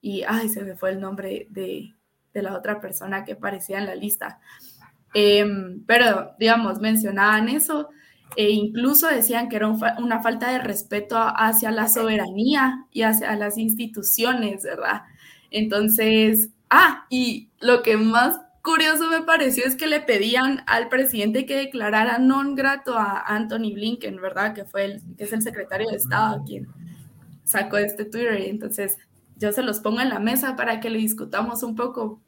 y ay, se me fue el nombre de, de la otra persona que aparecía en la lista. Em, pero, digamos, mencionaban eso e incluso decían que era una falta de respeto hacia la soberanía y hacia las instituciones, ¿verdad? Entonces, ah, y lo que más curioso me pareció es que le pedían al presidente que declarara non grato a Anthony Blinken, ¿verdad? Que fue el, que es el secretario de Estado quien sacó este Twitter. Entonces, yo se los pongo en la mesa para que le discutamos un poco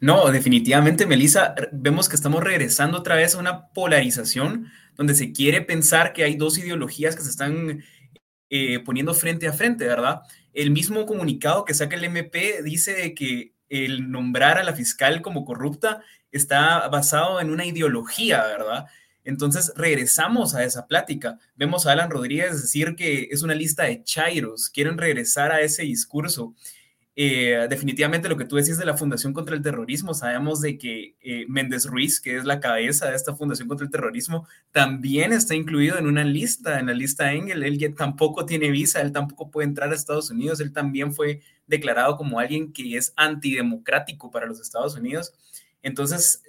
no, definitivamente, Melissa, vemos que estamos regresando otra vez a una polarización donde se quiere pensar que hay dos ideologías que se están eh, poniendo frente a frente, ¿verdad? El mismo comunicado que saca el MP dice que el nombrar a la fiscal como corrupta está basado en una ideología, ¿verdad? Entonces regresamos a esa plática. Vemos a Alan Rodríguez decir que es una lista de chairos, quieren regresar a ese discurso. Eh, definitivamente lo que tú decís de la Fundación contra el Terrorismo, sabemos de que eh, Méndez Ruiz, que es la cabeza de esta Fundación contra el Terrorismo, también está incluido en una lista, en la lista Engel. Él tampoco tiene visa, él tampoco puede entrar a Estados Unidos, él también fue declarado como alguien que es antidemocrático para los Estados Unidos. Entonces,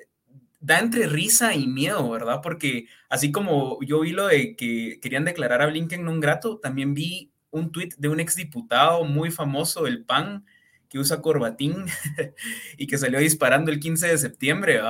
da entre risa y miedo, ¿verdad? Porque así como yo vi lo de que querían declarar a Blinken no grato, también vi un tuit de un exdiputado muy famoso del PAN que usa corbatín [laughs] y que salió disparando el 15 de septiembre,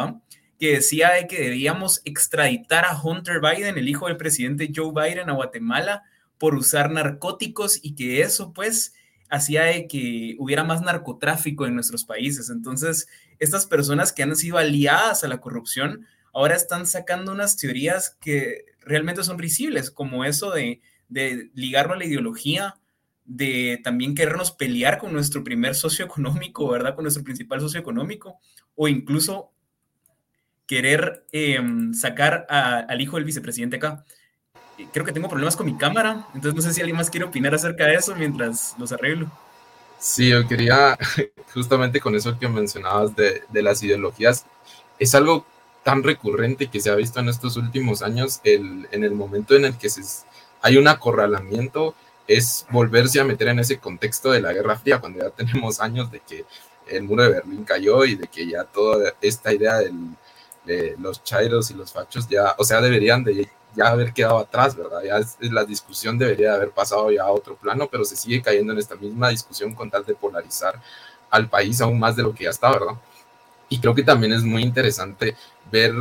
que decía de que debíamos extraditar a Hunter Biden, el hijo del presidente Joe Biden, a Guatemala por usar narcóticos y que eso pues hacía de que hubiera más narcotráfico en nuestros países. Entonces, estas personas que han sido aliadas a la corrupción ahora están sacando unas teorías que realmente son risibles, como eso de, de ligarlo a la ideología, de también querernos pelear con nuestro primer socio económico, ¿verdad? Con nuestro principal socio económico, o incluso querer em, sacar al hijo del vicepresidente acá creo que tengo problemas con mi cámara, entonces no sé si alguien más quiere opinar acerca de eso mientras los arreglo. Sí, yo quería, [laughs] justamente con eso que mencionabas de, de las ideologías, es algo tan recurrente que se ha visto en estos últimos años, el, en el momento en el que se, hay un acorralamiento, es volverse a meter en ese contexto de la Guerra Fría, cuando ya tenemos años de que el muro de Berlín cayó y de que ya toda esta idea de los chairos y los fachos ya, o sea, deberían de ya haber quedado atrás, ¿verdad? Ya la discusión debería haber pasado ya a otro plano, pero se sigue cayendo en esta misma discusión con tal de polarizar al país aún más de lo que ya está, ¿verdad? Y creo que también es muy interesante ver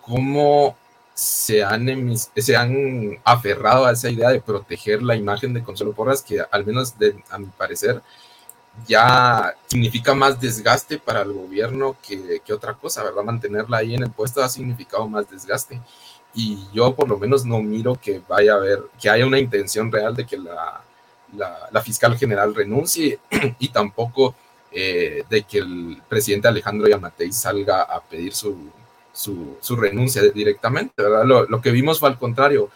cómo se han, se han aferrado a esa idea de proteger la imagen de Consuelo Porras, que al menos a mi parecer ya significa más desgaste para el gobierno que, que, otra cosa, ¿verdad? Mantenerla ahí en el puesto ha significado más desgaste y yo por lo menos no miro que vaya a haber, que haya una intención real de que la, la, fiscal general renuncie [clears throat] y tampoco eh, de que el presidente Alejandro Yamatei salga a pedir su, su, renuncia directamente. Lo, que vimos fue al contrario,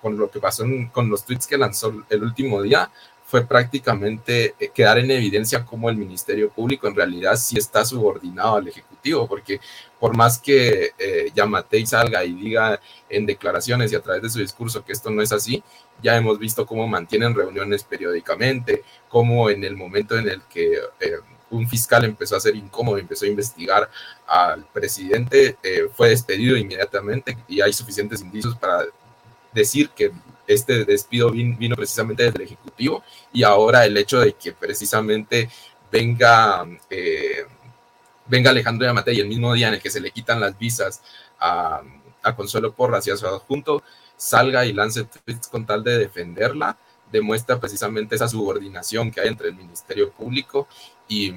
con lo que pasó con los tweets que lanzó el último día, fue prácticamente eh, quedar en evidencia cómo el Ministerio Público en realidad sí está subordinado al Ejecutivo, porque por más que eh, Yamatei salga y diga en declaraciones y a través de su discurso que esto no es así, ya hemos visto cómo mantienen reuniones periódicamente, cómo en el momento en el que eh, un fiscal empezó a ser incómodo, empezó a investigar al presidente, eh, fue despedido inmediatamente y hay suficientes indicios para decir que este despido vino, precisamente desde el Ejecutivo y ahora el hecho de que precisamente venga, eh, venga Alejandro Yamatei el mismo día en el que se le quitan las visas a, a Consuelo Porras y a su adjunto, salga y lance tweets con tal de defenderla, demuestra precisamente esa subordinación que hay entre el Ministerio Público y,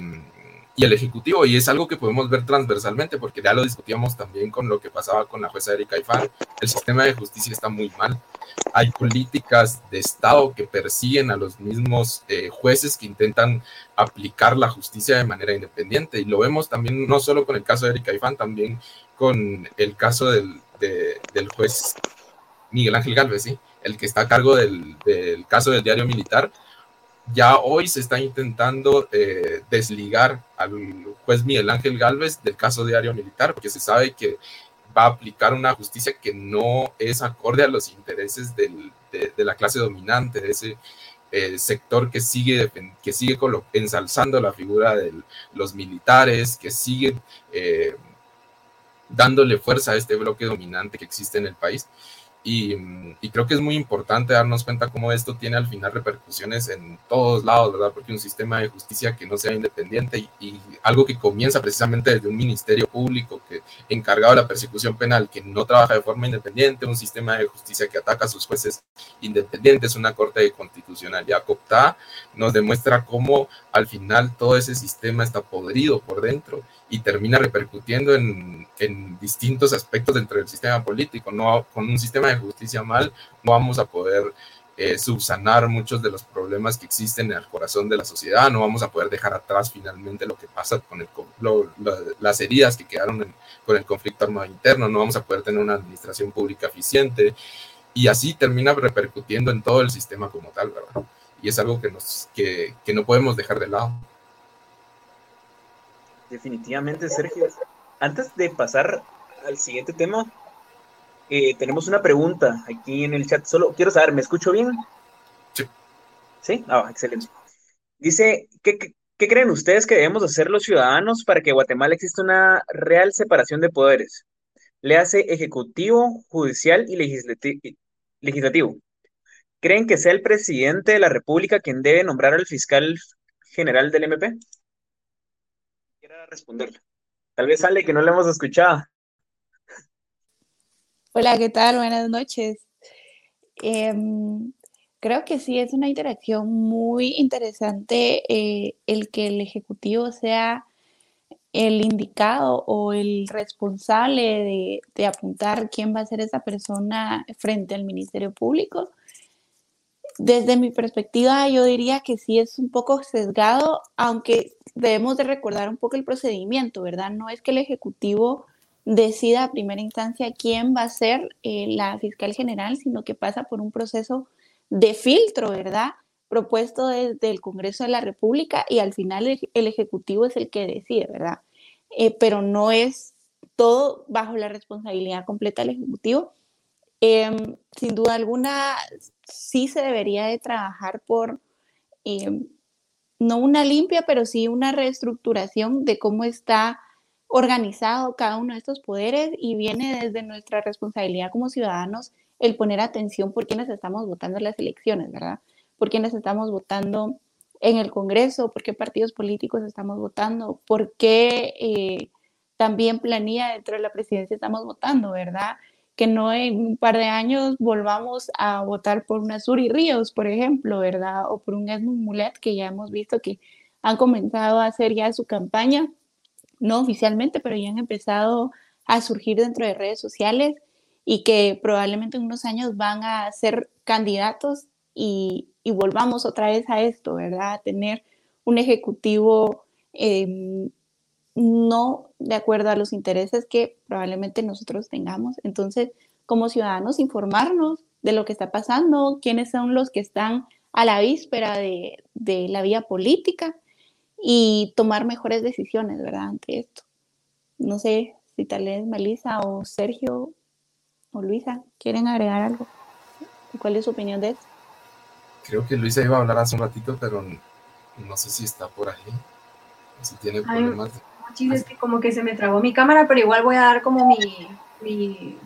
y el Ejecutivo, y es algo que podemos ver transversalmente, porque ya lo discutíamos también con lo que pasaba con la jueza Erika Ifán. El sistema de justicia está muy mal. Hay políticas de Estado que persiguen a los mismos eh, jueces que intentan aplicar la justicia de manera independiente, y lo vemos también no solo con el caso de Erika Ifán, también con el caso del, del juez Miguel Ángel Galvez, ¿sí? El que está a cargo del, caso del diario militar ya hoy se está intentando eh, desligar al juez Miguel Ángel Galvez del caso diario militar, porque se sabe que va a aplicar una justicia que no es acorde a los intereses de, la clase dominante, de ese eh, sector que sigue, que sigue ensalzando la figura de los militares, que sigue eh, dándole fuerza a este bloque dominante que existe en el país. Y, creo que es muy importante darnos cuenta cómo esto tiene al final repercusiones en todos lados, ¿verdad? Porque un sistema de justicia que no sea independiente y, algo que comienza precisamente desde un ministerio público que encargado de la persecución penal que no trabaja de forma independiente, un sistema de justicia que ataca a sus jueces independientes, una corte de constitucionalidad cooptada, nos demuestra cómo al final todo ese sistema está podrido por dentro y termina repercutiendo en, en, distintos aspectos dentro del sistema político. No, con un sistema de justicia mal no vamos a poder eh, subsanar muchos de los problemas que existen en el corazón de la sociedad, no vamos a poder dejar atrás finalmente lo que pasa con el, las heridas que quedaron con el conflicto armado interno, no vamos a poder tener una administración pública eficiente y así termina repercutiendo en todo el sistema como tal, ¿verdad? Y es algo que, nos, que no podemos dejar de lado. Definitivamente, Sergio. Antes de pasar al siguiente tema, eh, tenemos una pregunta aquí en el chat. Solo quiero saber, ¿me escucho bien? Sí. ¿Sí? Ah, excelente. Dice, ¿qué, ¿qué, creen ustedes que debemos hacer los ciudadanos para que Guatemala exista una real separación de poderes? Le hace ejecutivo, judicial y legislativo. ¿Creen que sea el presidente de la República quien debe nombrar al fiscal general del MP? Quiero responderle. Tal vez sale que no le hemos escuchado. Hola, ¿qué tal? Buenas noches. Em, creo que sí, es una interacción muy interesante eh, el que el Ejecutivo sea el indicado o el responsable de, apuntar quién va a ser esa persona frente al Ministerio Público. Desde mi perspectiva, yo diría que sí es un poco sesgado, aunque debemos de recordar un poco el procedimiento, ¿verdad? No es que el Ejecutivo decida a primera instancia quién va a ser eh, la fiscal general, sino que pasa por un proceso de filtro, ¿verdad? Propuesto desde el Congreso de la República y al final el, Ejecutivo es el que decide, ¿verdad? Eh, pero no es todo bajo la responsabilidad completa del Ejecutivo. Em, sin duda alguna, sí se debería de trabajar por, em, no una limpia, pero sí una reestructuración de cómo está organizado cada uno de estos poderes y viene desde nuestra responsabilidad como ciudadanos el poner atención por quienes estamos votando en las elecciones, ¿verdad? Por quienes estamos votando en el Congreso, por qué partidos políticos estamos votando, por qué eh, también planilla dentro de la presidencia estamos votando, ¿verdad? Que no en un par de años volvamos a votar por una Suri Ríos, por ejemplo, ¿verdad? O por un Edmund Mulet, que ya hemos visto que han comenzado a hacer ya su campaña no oficialmente, pero ya han empezado a surgir dentro de redes sociales y que probablemente en unos años van a ser candidatos y, volvamos otra vez a esto, ¿verdad? A tener un ejecutivo em, no de acuerdo a los intereses que probablemente nosotros tengamos. Entonces, como ciudadanos, informarnos de lo que está pasando, quiénes son los que están a la víspera de, de la vía política y tomar mejores decisiones, ¿verdad? Ante esto. No sé si tal vez Melissa o Sergio o Luisa quieren agregar algo. ¿Cuál es su opinión de esto? Creo que Luisa iba a hablar hace un ratito, pero no sé si está por ahí. Si tiene problemas. Es que como que se me trabó mi cámara, pero igual voy a dar como mi,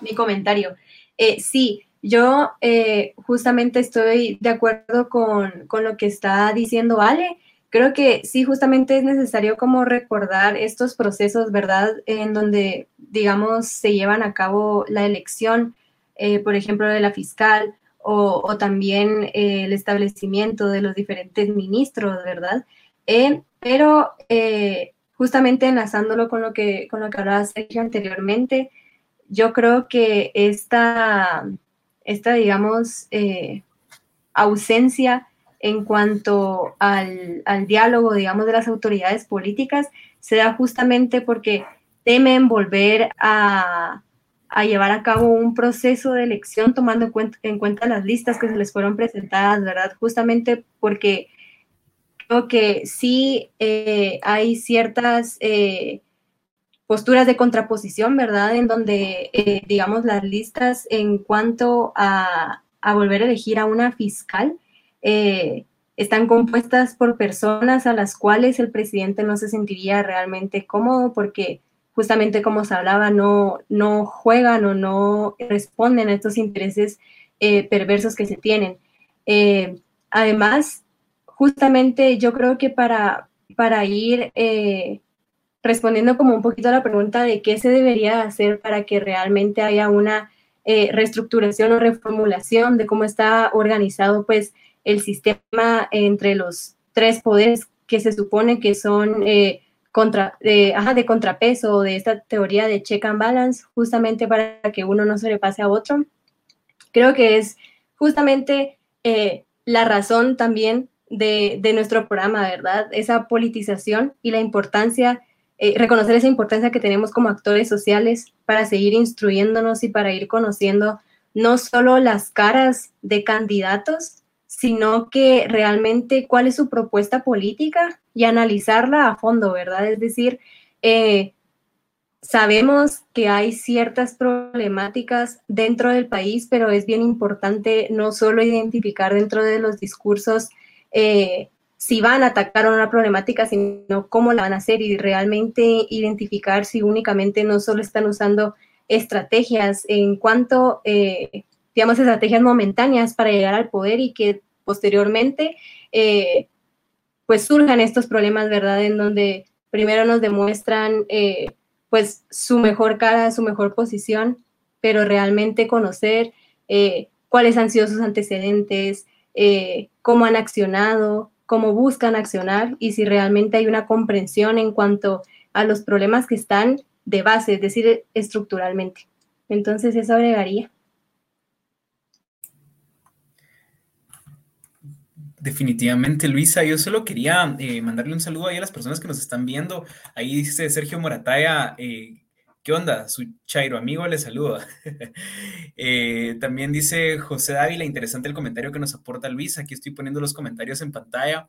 mi, comentario. Eh, sí, yo eh, justamente estoy de acuerdo con, con, lo que está diciendo Ale creo que sí, justamente es necesario como recordar estos procesos, ¿verdad? En donde, digamos, se llevan a cabo la elección, eh, por ejemplo, de la fiscal o, también eh, el establecimiento de los diferentes ministros, ¿verdad? Pero justamente enlazándolo con lo que, con lo que anteriormente, yo creo que esta, esta digamos, ausencia en cuanto al, diálogo, digamos, de las autoridades políticas, se da justamente porque temen volver a, llevar a cabo un proceso de elección tomando en cuenta, las listas que se les fueron presentadas, ¿verdad? Justamente porque creo que sí eh, hay ciertas eh, posturas de contraposición, ¿verdad? En donde, eh, digamos, las listas en cuanto a, a volver a elegir a una fiscal, están compuestas por personas a las cuales el presidente no se sentiría realmente cómodo porque justamente como se hablaba, no, no juegan o no responden a estos intereses perversos que se tienen. Además, justamente yo creo que para, para ir respondiendo como un poquito a la pregunta de qué se debería hacer para que realmente haya una reestructuración o reformulación de cómo está organizado, pues, el sistema entre los tres poderes que se supone que son eh, contra, de, de contrapeso de esta teoría de check and balance, justamente para que uno no se le pase a otro. Creo que es justamente eh, la razón también de, nuestro programa, ¿verdad? Esa politización y la importancia, eh, reconocer esa importancia que tenemos como actores sociales para seguir instruyéndonos y para ir conociendo no solo las caras de candidatos, sino que realmente cuál es su propuesta política y analizarla a fondo, ¿verdad? Es decir, eh, sabemos que hay ciertas problemáticas dentro del país, pero es bien importante no solo identificar dentro de los discursos eh, si van a atacar una problemática, sino cómo la van a hacer y realmente identificar si únicamente no solo están usando estrategias en cuanto, eh, digamos, estrategias momentáneas para llegar al poder y que posteriormente, eh, pues surjan estos problemas, ¿verdad? En donde primero nos demuestran, pues, su mejor cara, su mejor posición, pero realmente conocer cuáles han sido sus antecedentes, cómo han accionado, cómo buscan accionar y si realmente hay una comprensión en cuanto a los problemas que están de base, es decir, estructuralmente. Entonces, eso agregaría. Definitivamente, Luisa. Yo solo quería eh, mandarle un saludo ahí a las personas que nos están viendo. Ahí dice Sergio Morataya, eh, ¿qué onda? Su Chairo amigo le saluda. [laughs] Eh, también dice José Dávila, interesante el comentario que nos aporta Luisa. Aquí estoy poniendo los comentarios en pantalla.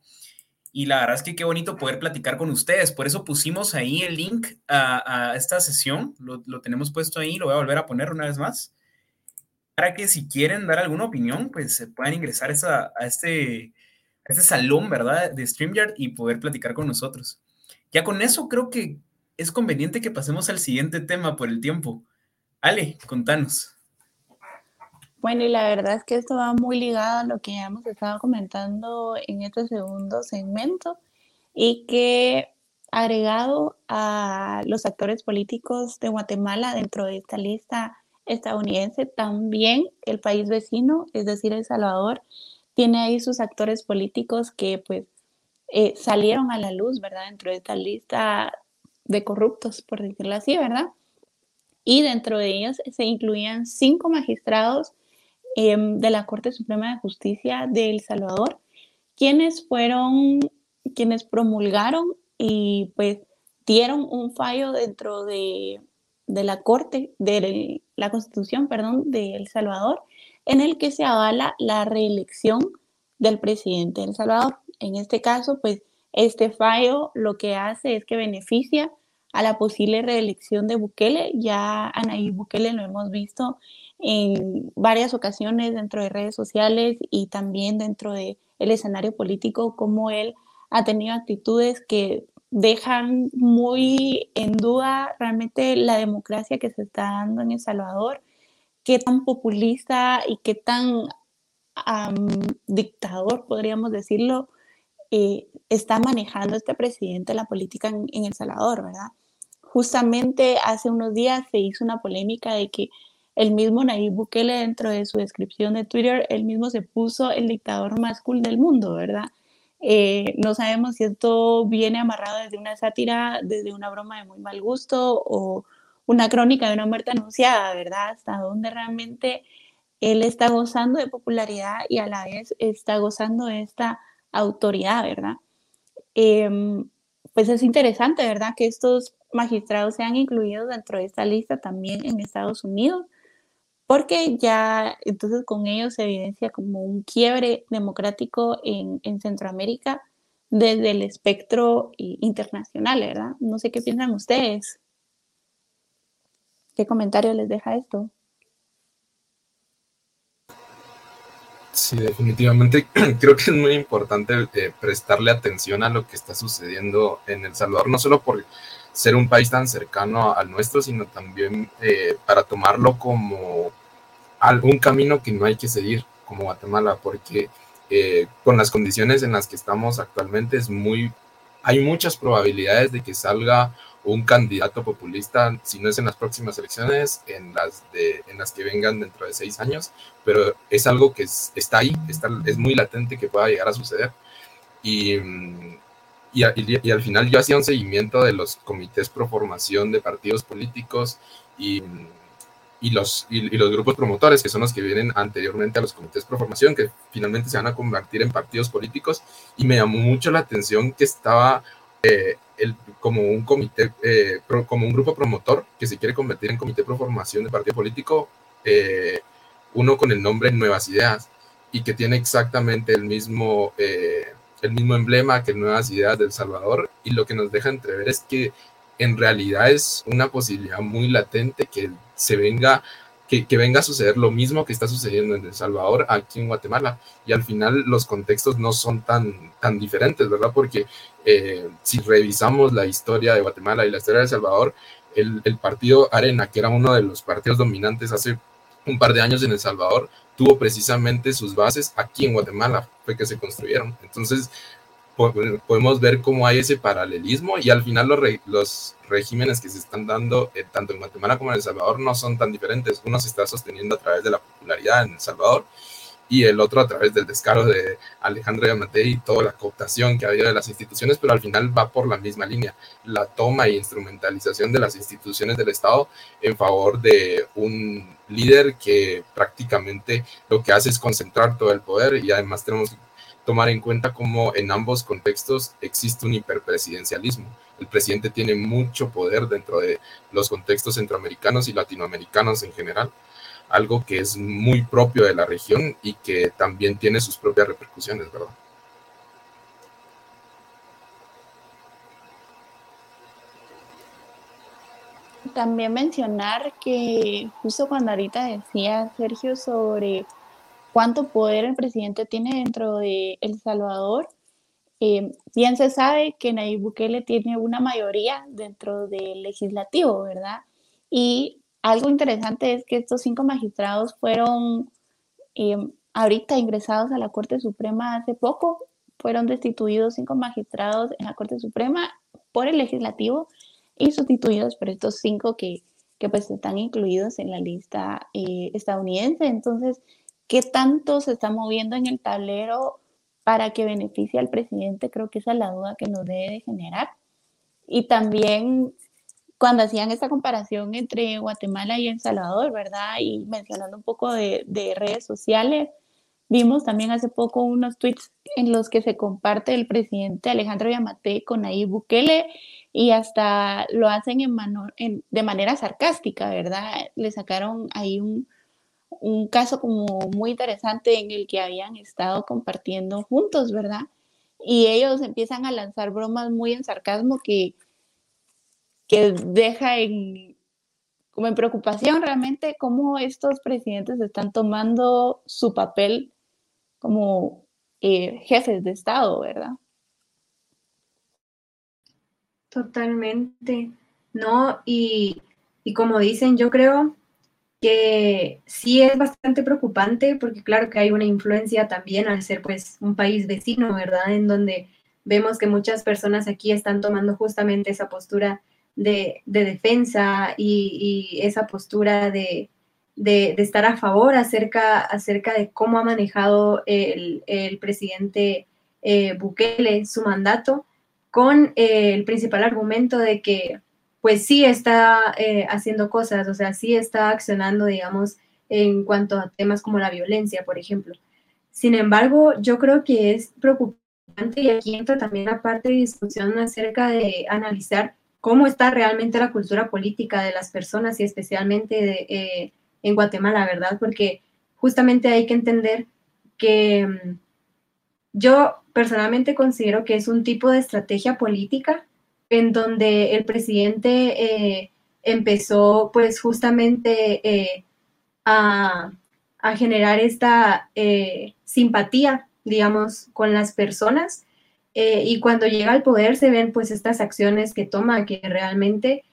Y la verdad es que qué bonito poder platicar con ustedes. Por eso pusimos ahí el link a, esta sesión. Lo, tenemos puesto ahí, lo voy a volver a poner una vez más. Para que si quieren dar alguna opinión, pues se puedan ingresar a, este, a este salón, ¿verdad? De StreamYard y poder platicar con nosotros. Ya con eso creo que es conveniente que pasemos al siguiente tema por el tiempo. Ale, contanos. Bueno, y la verdad es que esto va muy ligado a lo que hemos estado comentando en este segundo segmento y que agregado a los actores políticos de Guatemala dentro de esta lista estadounidense, también el país vecino, es decir, El Salvador, tiene ahí sus actores políticos que pues eh, salieron a la luz, ¿verdad? Dentro de esta lista de corruptos, por decirlo así, ¿verdad? Y dentro de ellos se incluían cinco magistrados Em, de la Corte Suprema de Justicia de El Salvador, quienes fueron, quienes promulgaron y pues dieron un fallo dentro de, de la Corte, de la Constitución, perdón, de El Salvador, en el que se avala la reelección del presidente de El Salvador. En este caso, pues este fallo lo que hace es que beneficia a la posible reelección de Bukele. Ya Anaí Bukele lo hemos visto en varias ocasiones dentro de redes sociales y también dentro del el escenario político, como él ha tenido actitudes que dejan muy en duda realmente la democracia que se está dando en El Salvador, qué tan populista y qué tan dictador, podríamos decirlo, eh, está manejando este presidente la política en, El Salvador, ¿verdad? Justamente hace unos días se hizo una polémica de que el mismo Nayib Bukele dentro de su descripción de Twitter, él mismo se puso el dictador más cool del mundo, ¿verdad? Eh, no sabemos si esto viene amarrado desde una sátira, desde una broma de muy mal gusto o una crónica de una muerte anunciada, ¿verdad? Hasta dónde realmente él está gozando de popularidad y a la vez está gozando de esta autoridad, ¿verdad? Em, pues es interesante, ¿verdad? Que estos magistrados sean incluidos dentro de esta lista también en Estados Unidos porque ya entonces con ellos se evidencia como un quiebre democrático en, Centroamérica desde el espectro internacional, ¿verdad? No sé qué piensan ustedes. ¿Qué comentario les deja esto? Sí, definitivamente [clears throat] creo que es muy importante eh, prestarle atención a lo que está sucediendo en El Salvador, no solo por ser un país tan cercano al nuestro, sino también eh, para tomarlo como algún camino que no hay que seguir como Guatemala, porque eh, con las condiciones en las que estamos actualmente es muy, hay muchas probabilidades de que salga un candidato populista, si no es en las próximas elecciones, en las, de, en las que vengan dentro de seis años, pero es algo que está ahí, está, es muy latente que pueda llegar a suceder. Y, y, al final yo hacía un seguimiento de los comités pro formación de partidos políticos y, y los, y, los grupos promotores, que son los que vienen anteriormente a los comités pro formación, que finalmente se van a convertir en partidos políticos. Y me llamó mucho la atención que estaba eh, el, como un comité, eh, como un grupo promotor que se quiere convertir en comité pro formación de partido político, eh, uno con el nombre Nuevas Ideas, y que tiene exactamente el mismo, el mismo emblema que Nuevas Ideas del Salvador. Y lo que nos deja entrever es que en realidad es una posibilidad muy latente que se venga, que, venga a suceder lo mismo que está sucediendo en El Salvador, aquí en Guatemala. Y al final los contextos no son tan, tan diferentes, ¿verdad? Porque eh, si revisamos la historia de Guatemala y la historia de El Salvador, el, el partido Arena, que era uno de los partidos dominantes hace un par de años en El Salvador, tuvo precisamente sus bases aquí en Guatemala, fue que se construyeron. Entonces, podemos ver cómo hay ese paralelismo y al final los, los regímenes que se están dando eh, tanto en Guatemala como en El Salvador no son tan diferentes. Uno se está sosteniendo a través de la popularidad en El Salvador y el otro a través del descaro de Alejandro Yamate y toda la cooptación que ha habido de las instituciones, pero al final va por la misma línea, la toma e instrumentalización de las instituciones del Estado en favor de un líder que prácticamente lo que hace es concentrar todo el poder y además tenemos que tomar en cuenta cómo en ambos contextos existe un hiperpresidencialismo. El presidente tiene mucho poder dentro de los contextos centroamericanos y latinoamericanos en general, algo que es muy propio de la región y que también tiene sus propias repercusiones, ¿verdad? También mencionar que justo cuando ahorita decía Sergio sobre cuánto poder el presidente tiene dentro de El Salvador. Eh, bien se sabe que Nayib Bukele tiene una mayoría dentro del legislativo, ¿verdad? Y algo interesante es que estos cinco magistrados fueron eh, ahorita ingresados a la Corte Suprema hace poco. Fueron destituidos cinco magistrados en la Corte Suprema por el legislativo y sustituidos por estos cinco que, que pues están incluidos en la lista eh, estadounidense. Entonces, qué tanto se está moviendo en el tablero para que beneficie al presidente, creo que esa es la duda que nos debe de generar. Y también cuando hacían esta comparación entre Guatemala y El Salvador, ¿verdad? Y mencionando un poco de, de redes sociales, vimos también hace poco unos tweets en los que se comparte el presidente Alejandro Yamate con Nayib Bukele y hasta lo hacen en en, de manera sarcástica, ¿verdad? Le sacaron ahí un, un caso como muy interesante en el que habían estado compartiendo juntos, ¿verdad? Y ellos empiezan a lanzar bromas muy en sarcasmo que, que deja en, como en preocupación realmente cómo estos presidentes están tomando su papel como eh, jefes de Estado, ¿verdad? Totalmente, ¿no? Y, y como dicen, yo creo que sí es bastante preocupante porque claro que hay una influencia también al ser pues un país vecino, ¿verdad? En donde vemos que muchas personas aquí están tomando justamente esa postura de, defensa y, esa postura de, estar a favor acerca, acerca de cómo ha manejado el, presidente eh, Bukele su mandato con eh, el principal argumento de que pues sí está eh, haciendo cosas, o sea, sí está accionando, digamos, en cuanto a temas como la violencia, por ejemplo. Sin embargo, yo creo que es preocupante y aquí entra también la parte de discusión acerca de analizar cómo está realmente la cultura política de las personas y especialmente eh, en Guatemala, ¿verdad? Porque justamente hay que entender que mm, yo personalmente considero que es un tipo de estrategia política en donde el presidente eh, empezó pues justamente eh, a, generar esta eh, simpatía, digamos, con las personas. y cuando llega al poder se ven pues estas acciones que toma, que realmente,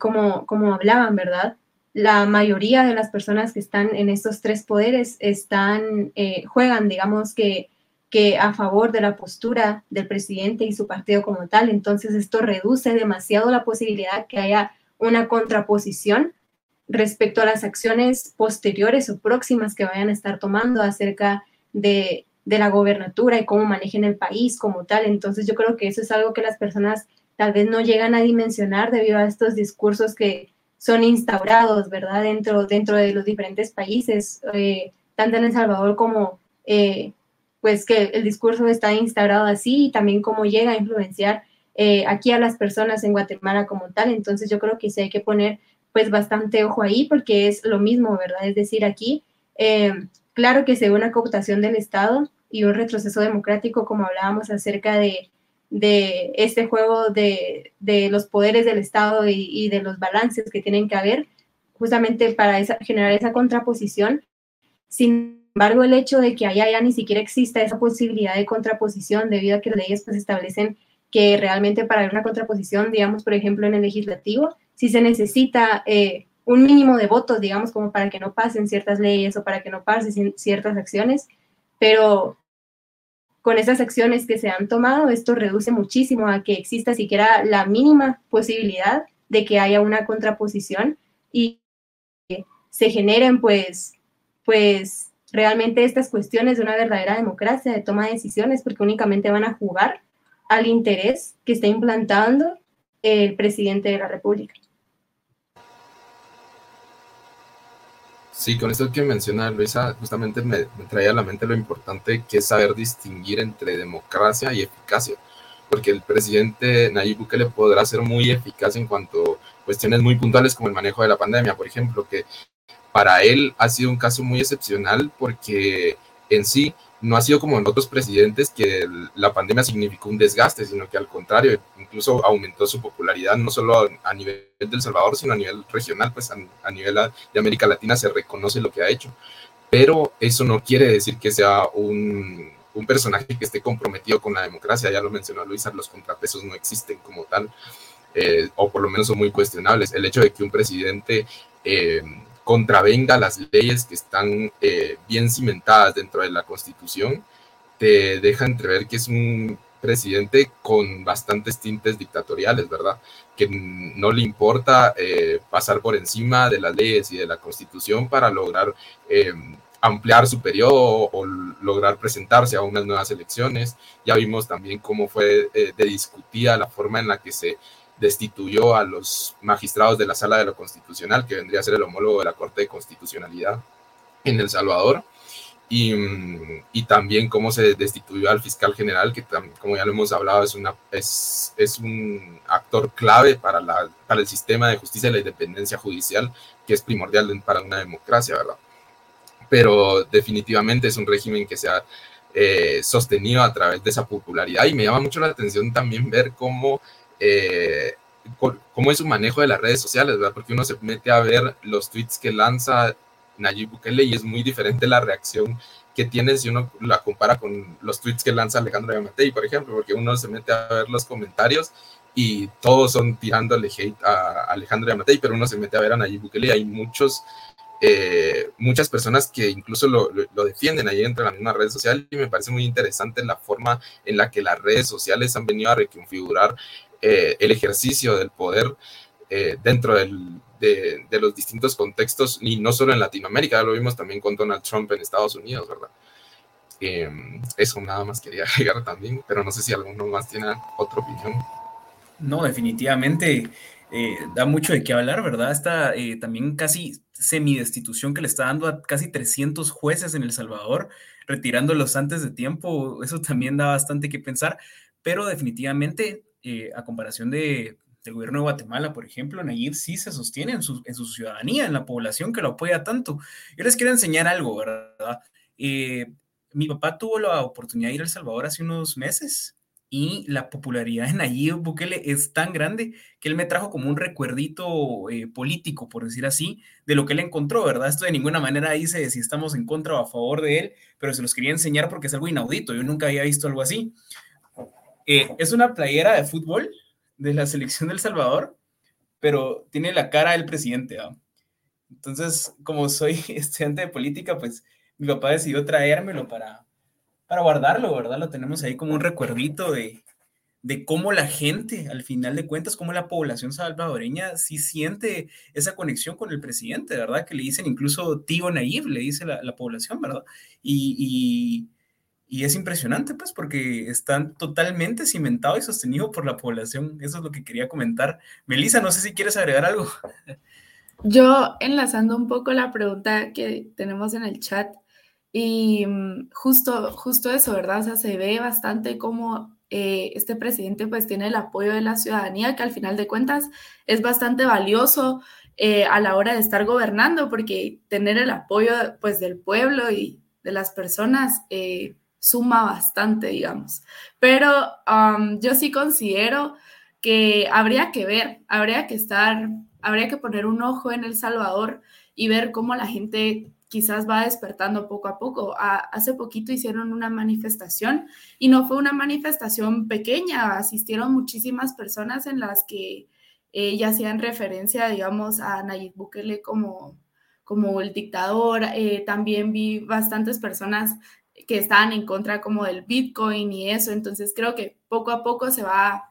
como, como hablaban, ¿verdad? La mayoría de las personas que están en estos tres poderes están, juegan, digamos que que a favor de la postura del presidente y su partido como tal. Entonces esto reduce demasiado la posibilidad que haya una contraposición respecto a las acciones posteriores o próximas que vayan a estar tomando acerca de, la gobernatura y cómo manejen el país como tal. Entonces yo creo que eso es algo que las personas tal vez no llegan a dimensionar debido a estos discursos que son instaurados, ¿verdad? Dentro, dentro de los diferentes países, eh, tanto en El Salvador como, eh, pues que el discurso está instaurado así y también cómo llega a influenciar eh, aquí a las personas en Guatemala como tal. Entonces yo creo que sí hay que poner pues bastante ojo ahí porque es lo mismo, ¿verdad? Es decir, aquí, claro que se ve una cooptación del Estado y un retroceso democrático, como hablábamos acerca de de este juego de, los poderes del Estado y, de los balances que tienen que haber, justamente para generar esa contraposición. Sin embargo, el hecho de que allá ya ni siquiera exista esa posibilidad de contraposición debido a que las leyes pues establecen que realmente para una contraposición, digamos, por ejemplo, en el legislativo, si se necesita eh, un mínimo de votos, digamos, como para que no pasen ciertas leyes o para que no pasen ciertas acciones, pero con esas acciones que se han tomado, esto reduce muchísimo a que exista siquiera la mínima posibilidad de que haya una contraposición y se generen pues, pues realmente estas cuestiones de una verdadera democracia de toma de decisiones, porque únicamente van a jugar al interés que está implantando el presidente de la República. Sí, con esto que menciona Luisa, justamente me, traía a la mente lo importante que es saber distinguir entre democracia y eficacia, porque el presidente Nayib Bukele podrá ser muy eficaz en cuanto a cuestiones muy puntuales como el manejo de la pandemia, por ejemplo, que para él ha sido un caso muy excepcional porque en sí no ha sido como en otros presidentes que la pandemia significó un desgaste, sino que al contrario, incluso aumentó su popularidad, no solo a, nivel del Salvador, sino a nivel regional, pues a, nivel de América Latina se reconoce lo que ha hecho. Pero eso no quiere decir que sea un, un personaje que esté comprometido con la democracia, ya lo mencionó Luisa, los contrapesos no existen como tal, eh, o por lo menos son muy cuestionables. El hecho de que un presidente... Eh, contravenga las leyes que están eh, bien cimentadas dentro de la Constitución, te deja entrever que es un presidente con bastantes tintes dictatoriales, ¿verdad? Que no le importa eh, pasar por encima de las leyes y de la Constitución para lograr eh, ampliar su periodo o, lograr presentarse a unas nuevas elecciones. Ya vimos también cómo fue de discutida la forma en la que se destituyó a los magistrados de la Sala de lo Constitucional, que vendría a ser el homólogo de la Corte de Constitucionalidad en El Salvador, y, y también cómo se destituyó al fiscal general, que como ya lo hemos hablado, es, una, es, es un actor clave para, la, para el sistema de justicia y la independencia judicial, que es primordial para una democracia, ¿verdad? Pero definitivamente es un régimen que se ha eh, sostenido a través de esa popularidad y me llama mucho la atención también ver cómo eh, cómo es su manejo de las redes sociales, ¿verdad? Porque uno se mete a ver los tweets que lanza Nayib Bukele y es muy diferente la reacción que tiene si uno la compara con los tweets que lanza Alejandro Yamatei, por ejemplo, porque uno se mete a ver los comentarios y todos son tirándole hate a Alejandro Yamatei, pero uno se mete a ver a Nayib Bukele y hay muchos eh, muchas personas que incluso lo, defienden ahí entre la misma red social y me parece muy interesante la forma en la que las redes sociales han venido a reconfigurar eh, el ejercicio del poder eh, dentro de, los distintos contextos, y no solo en Latinoamérica, lo vimos también con Donald Trump en Estados Unidos, ¿verdad? Em, eso nada más quería [laughs] agregar también, pero no sé si alguno más tiene otra opinión. No, definitivamente eh, da mucho de qué hablar, ¿verdad? Esta también casi semi-destitución que le está dando a casi 300 jueces en El Salvador, retirándolos antes de tiempo, eso también da bastante que pensar, pero definitivamente eh, a comparación de, del gobierno de Guatemala, por ejemplo, Nayib sí se sostiene en su, ciudadanía, en la población que lo apoya tanto. Yo les quiero enseñar algo, ¿verdad? Eh, mi papá tuvo la oportunidad de ir a El Salvador hace unos meses y la popularidad de Nayib Bukele es tan grande que él me trajo como un recuerdito eh, político, por decir así, de lo que él encontró, ¿verdad? Esto de ninguna manera dice si estamos en contra o a favor de él, pero se los quería enseñar porque es algo inaudito, yo nunca había visto algo así. Eh, es una playera de fútbol de la selección del Salvador, pero tiene la cara del presidente. Entonces, como soy [laughs] estudiante de política, pues mi papá decidió traérmelo para, para guardarlo, ¿verdad? Lo tenemos ahí como un recuerdito de, de cómo la gente, al final de cuentas, cómo la población salvadoreña sí siente esa conexión con el presidente, ¿verdad? Que le dicen incluso tío Nayib, le dice la, población, ¿verdad? y es impresionante, pues, porque están totalmente cimentado y sostenido por la población. Eso es lo que quería comentar. Melissa, no sé si quieres agregar algo. [laughs] Yo enlazando un poco la pregunta que tenemos en el chat y mm, justo, justo eso, ¿verdad? O sea, se ve bastante cómo eh, este presidente pues tiene el apoyo de la ciudadanía, que al final de cuentas es bastante valioso eh, a la hora de estar gobernando, porque tener el apoyo pues del pueblo y de las personas eh, suma bastante, digamos. Pero yo sí considero que habría que ver, habría que estar, habría que poner un ojo en El Salvador y ver cómo la gente quizás va despertando poco a poco. hace poquito hicieron una manifestación y no fue una manifestación pequeña, asistieron muchísimas personas en las que eh, ya hacían referencia, digamos, a Nayib Bukele como, como el dictador. Eh, también vi bastantes personas que estaban en contra como del Bitcoin y eso. Entonces creo que poco a poco se va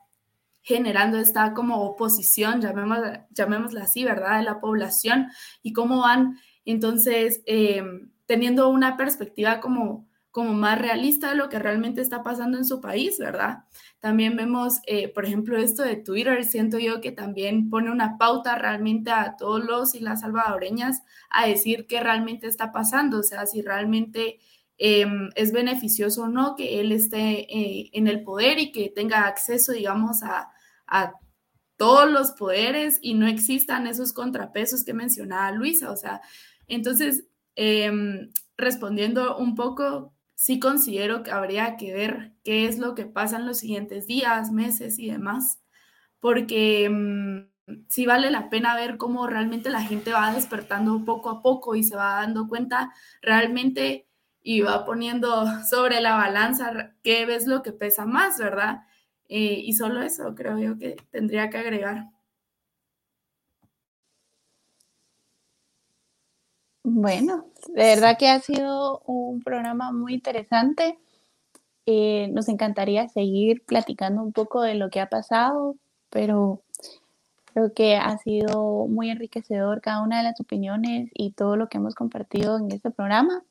generando esta como oposición, llamémosla, llamémosla así, ¿verdad?, de la población y cómo van entonces eh, teniendo una perspectiva como, como más realista de lo que realmente está pasando en su país, ¿verdad? También vemos, eh, por ejemplo, esto de Twitter, siento yo que también pone una pauta realmente a todos los y las salvadoreñas a decir qué realmente está pasando, o sea, si realmente Em, es beneficioso o no que él esté eh, en el poder y que tenga acceso, digamos, a, todos los poderes y no existan esos contrapesos que mencionaba Luisa. O sea, entonces, em, respondiendo un poco, sí considero que habría que ver qué es lo que pasa en los siguientes días, meses y demás, porque em, sí vale la pena ver cómo realmente la gente va despertando poco a poco y se va dando cuenta realmente y va poniendo sobre la balanza qué ves lo que pesa más, ¿verdad? Eh, y solo eso creo yo que tendría que agregar. Bueno, de verdad que ha sido un programa muy interesante. Eh, nos encantaría seguir platicando un poco de lo que ha pasado, pero creo que ha sido muy enriquecedor cada una de las opiniones y todo lo que hemos compartido en este programa.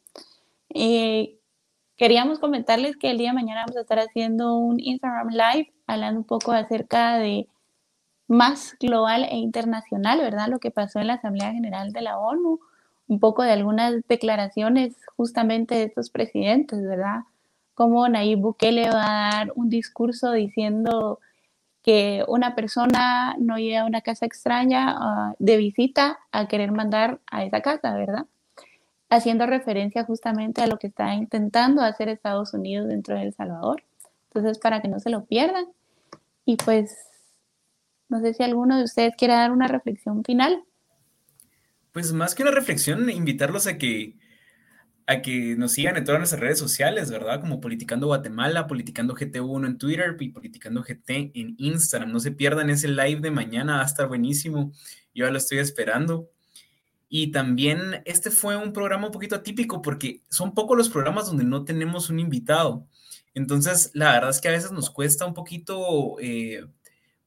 Eh, queríamos comentarles que el día de mañana vamos a estar haciendo un Instagram Live hablando un poco acerca de más global e internacional, ¿verdad? Lo que pasó en la Asamblea General de la ONU, un poco de algunas declaraciones justamente de estos presidentes, ¿verdad? Como Nayib Bukele va a dar un discurso diciendo que una persona no llega a una casa extraña ah, de visita a querer mandar a esa casa, ¿verdad? Haciendo referencia justamente a lo que está intentando hacer Estados Unidos dentro de El Salvador. Entonces, para que no se lo pierdan. Y pues, no sé si alguno de ustedes quiere dar una reflexión final. Pues más que una reflexión, invitarlos a que, a que nos sigan en todas nuestras redes sociales, ¿verdad? Como Politicando Guatemala, Politicando GT1 en Twitter y Politicando GT en Instagram. No se pierdan ese live de mañana, va a estar buenísimo. Yo ya lo estoy esperando. Y también este fue un programa un poquito atípico porque son pocos los programas donde no tenemos un invitado. Entonces, la verdad es que a veces nos cuesta un poquito eh,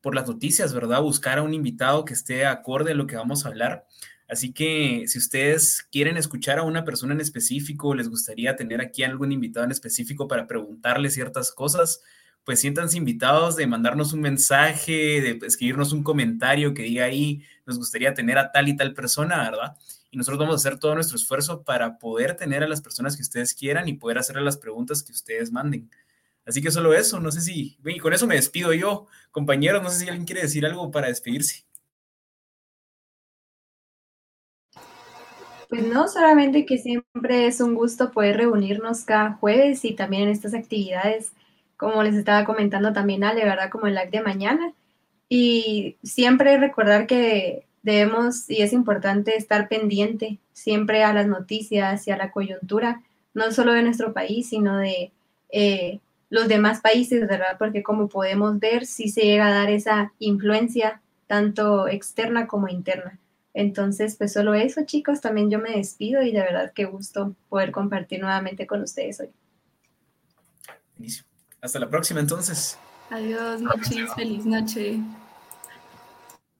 por las noticias, ¿verdad? Buscar a un invitado que esté acorde a lo que vamos a hablar. Así que si ustedes quieren escuchar a una persona en específico, les gustaría tener aquí algún invitado en específico para preguntarle ciertas cosas, pues siéntanse invitados de mandarnos un mensaje, de escribirnos un comentario que diga ahí, nos gustaría tener a tal y tal persona, ¿verdad? Y nosotros vamos a hacer todo nuestro esfuerzo para poder tener a las personas que ustedes quieran y poder hacerle las preguntas que ustedes manden. Así que solo eso, no sé si, y con eso me despido yo, compañeros, no sé si alguien quiere decir algo para despedirse. Pues no, solamente que siempre es un gusto poder reunirnos cada jueves y también en estas actividades como les estaba comentando también Ale, ¿verdad? Como el live de mañana. Y siempre recordar que debemos, y es importante estar pendiente siempre a las noticias y a la coyuntura, no solo de nuestro país, sino de eh, los demás países, ¿verdad? Porque como podemos ver, sí se llega a dar esa influencia tanto externa como interna. Entonces, pues solo eso, chicos, también yo me despido y de verdad qué gusto poder compartir nuevamente con ustedes hoy. Hasta la próxima entonces. Adiós, noches, feliz noche.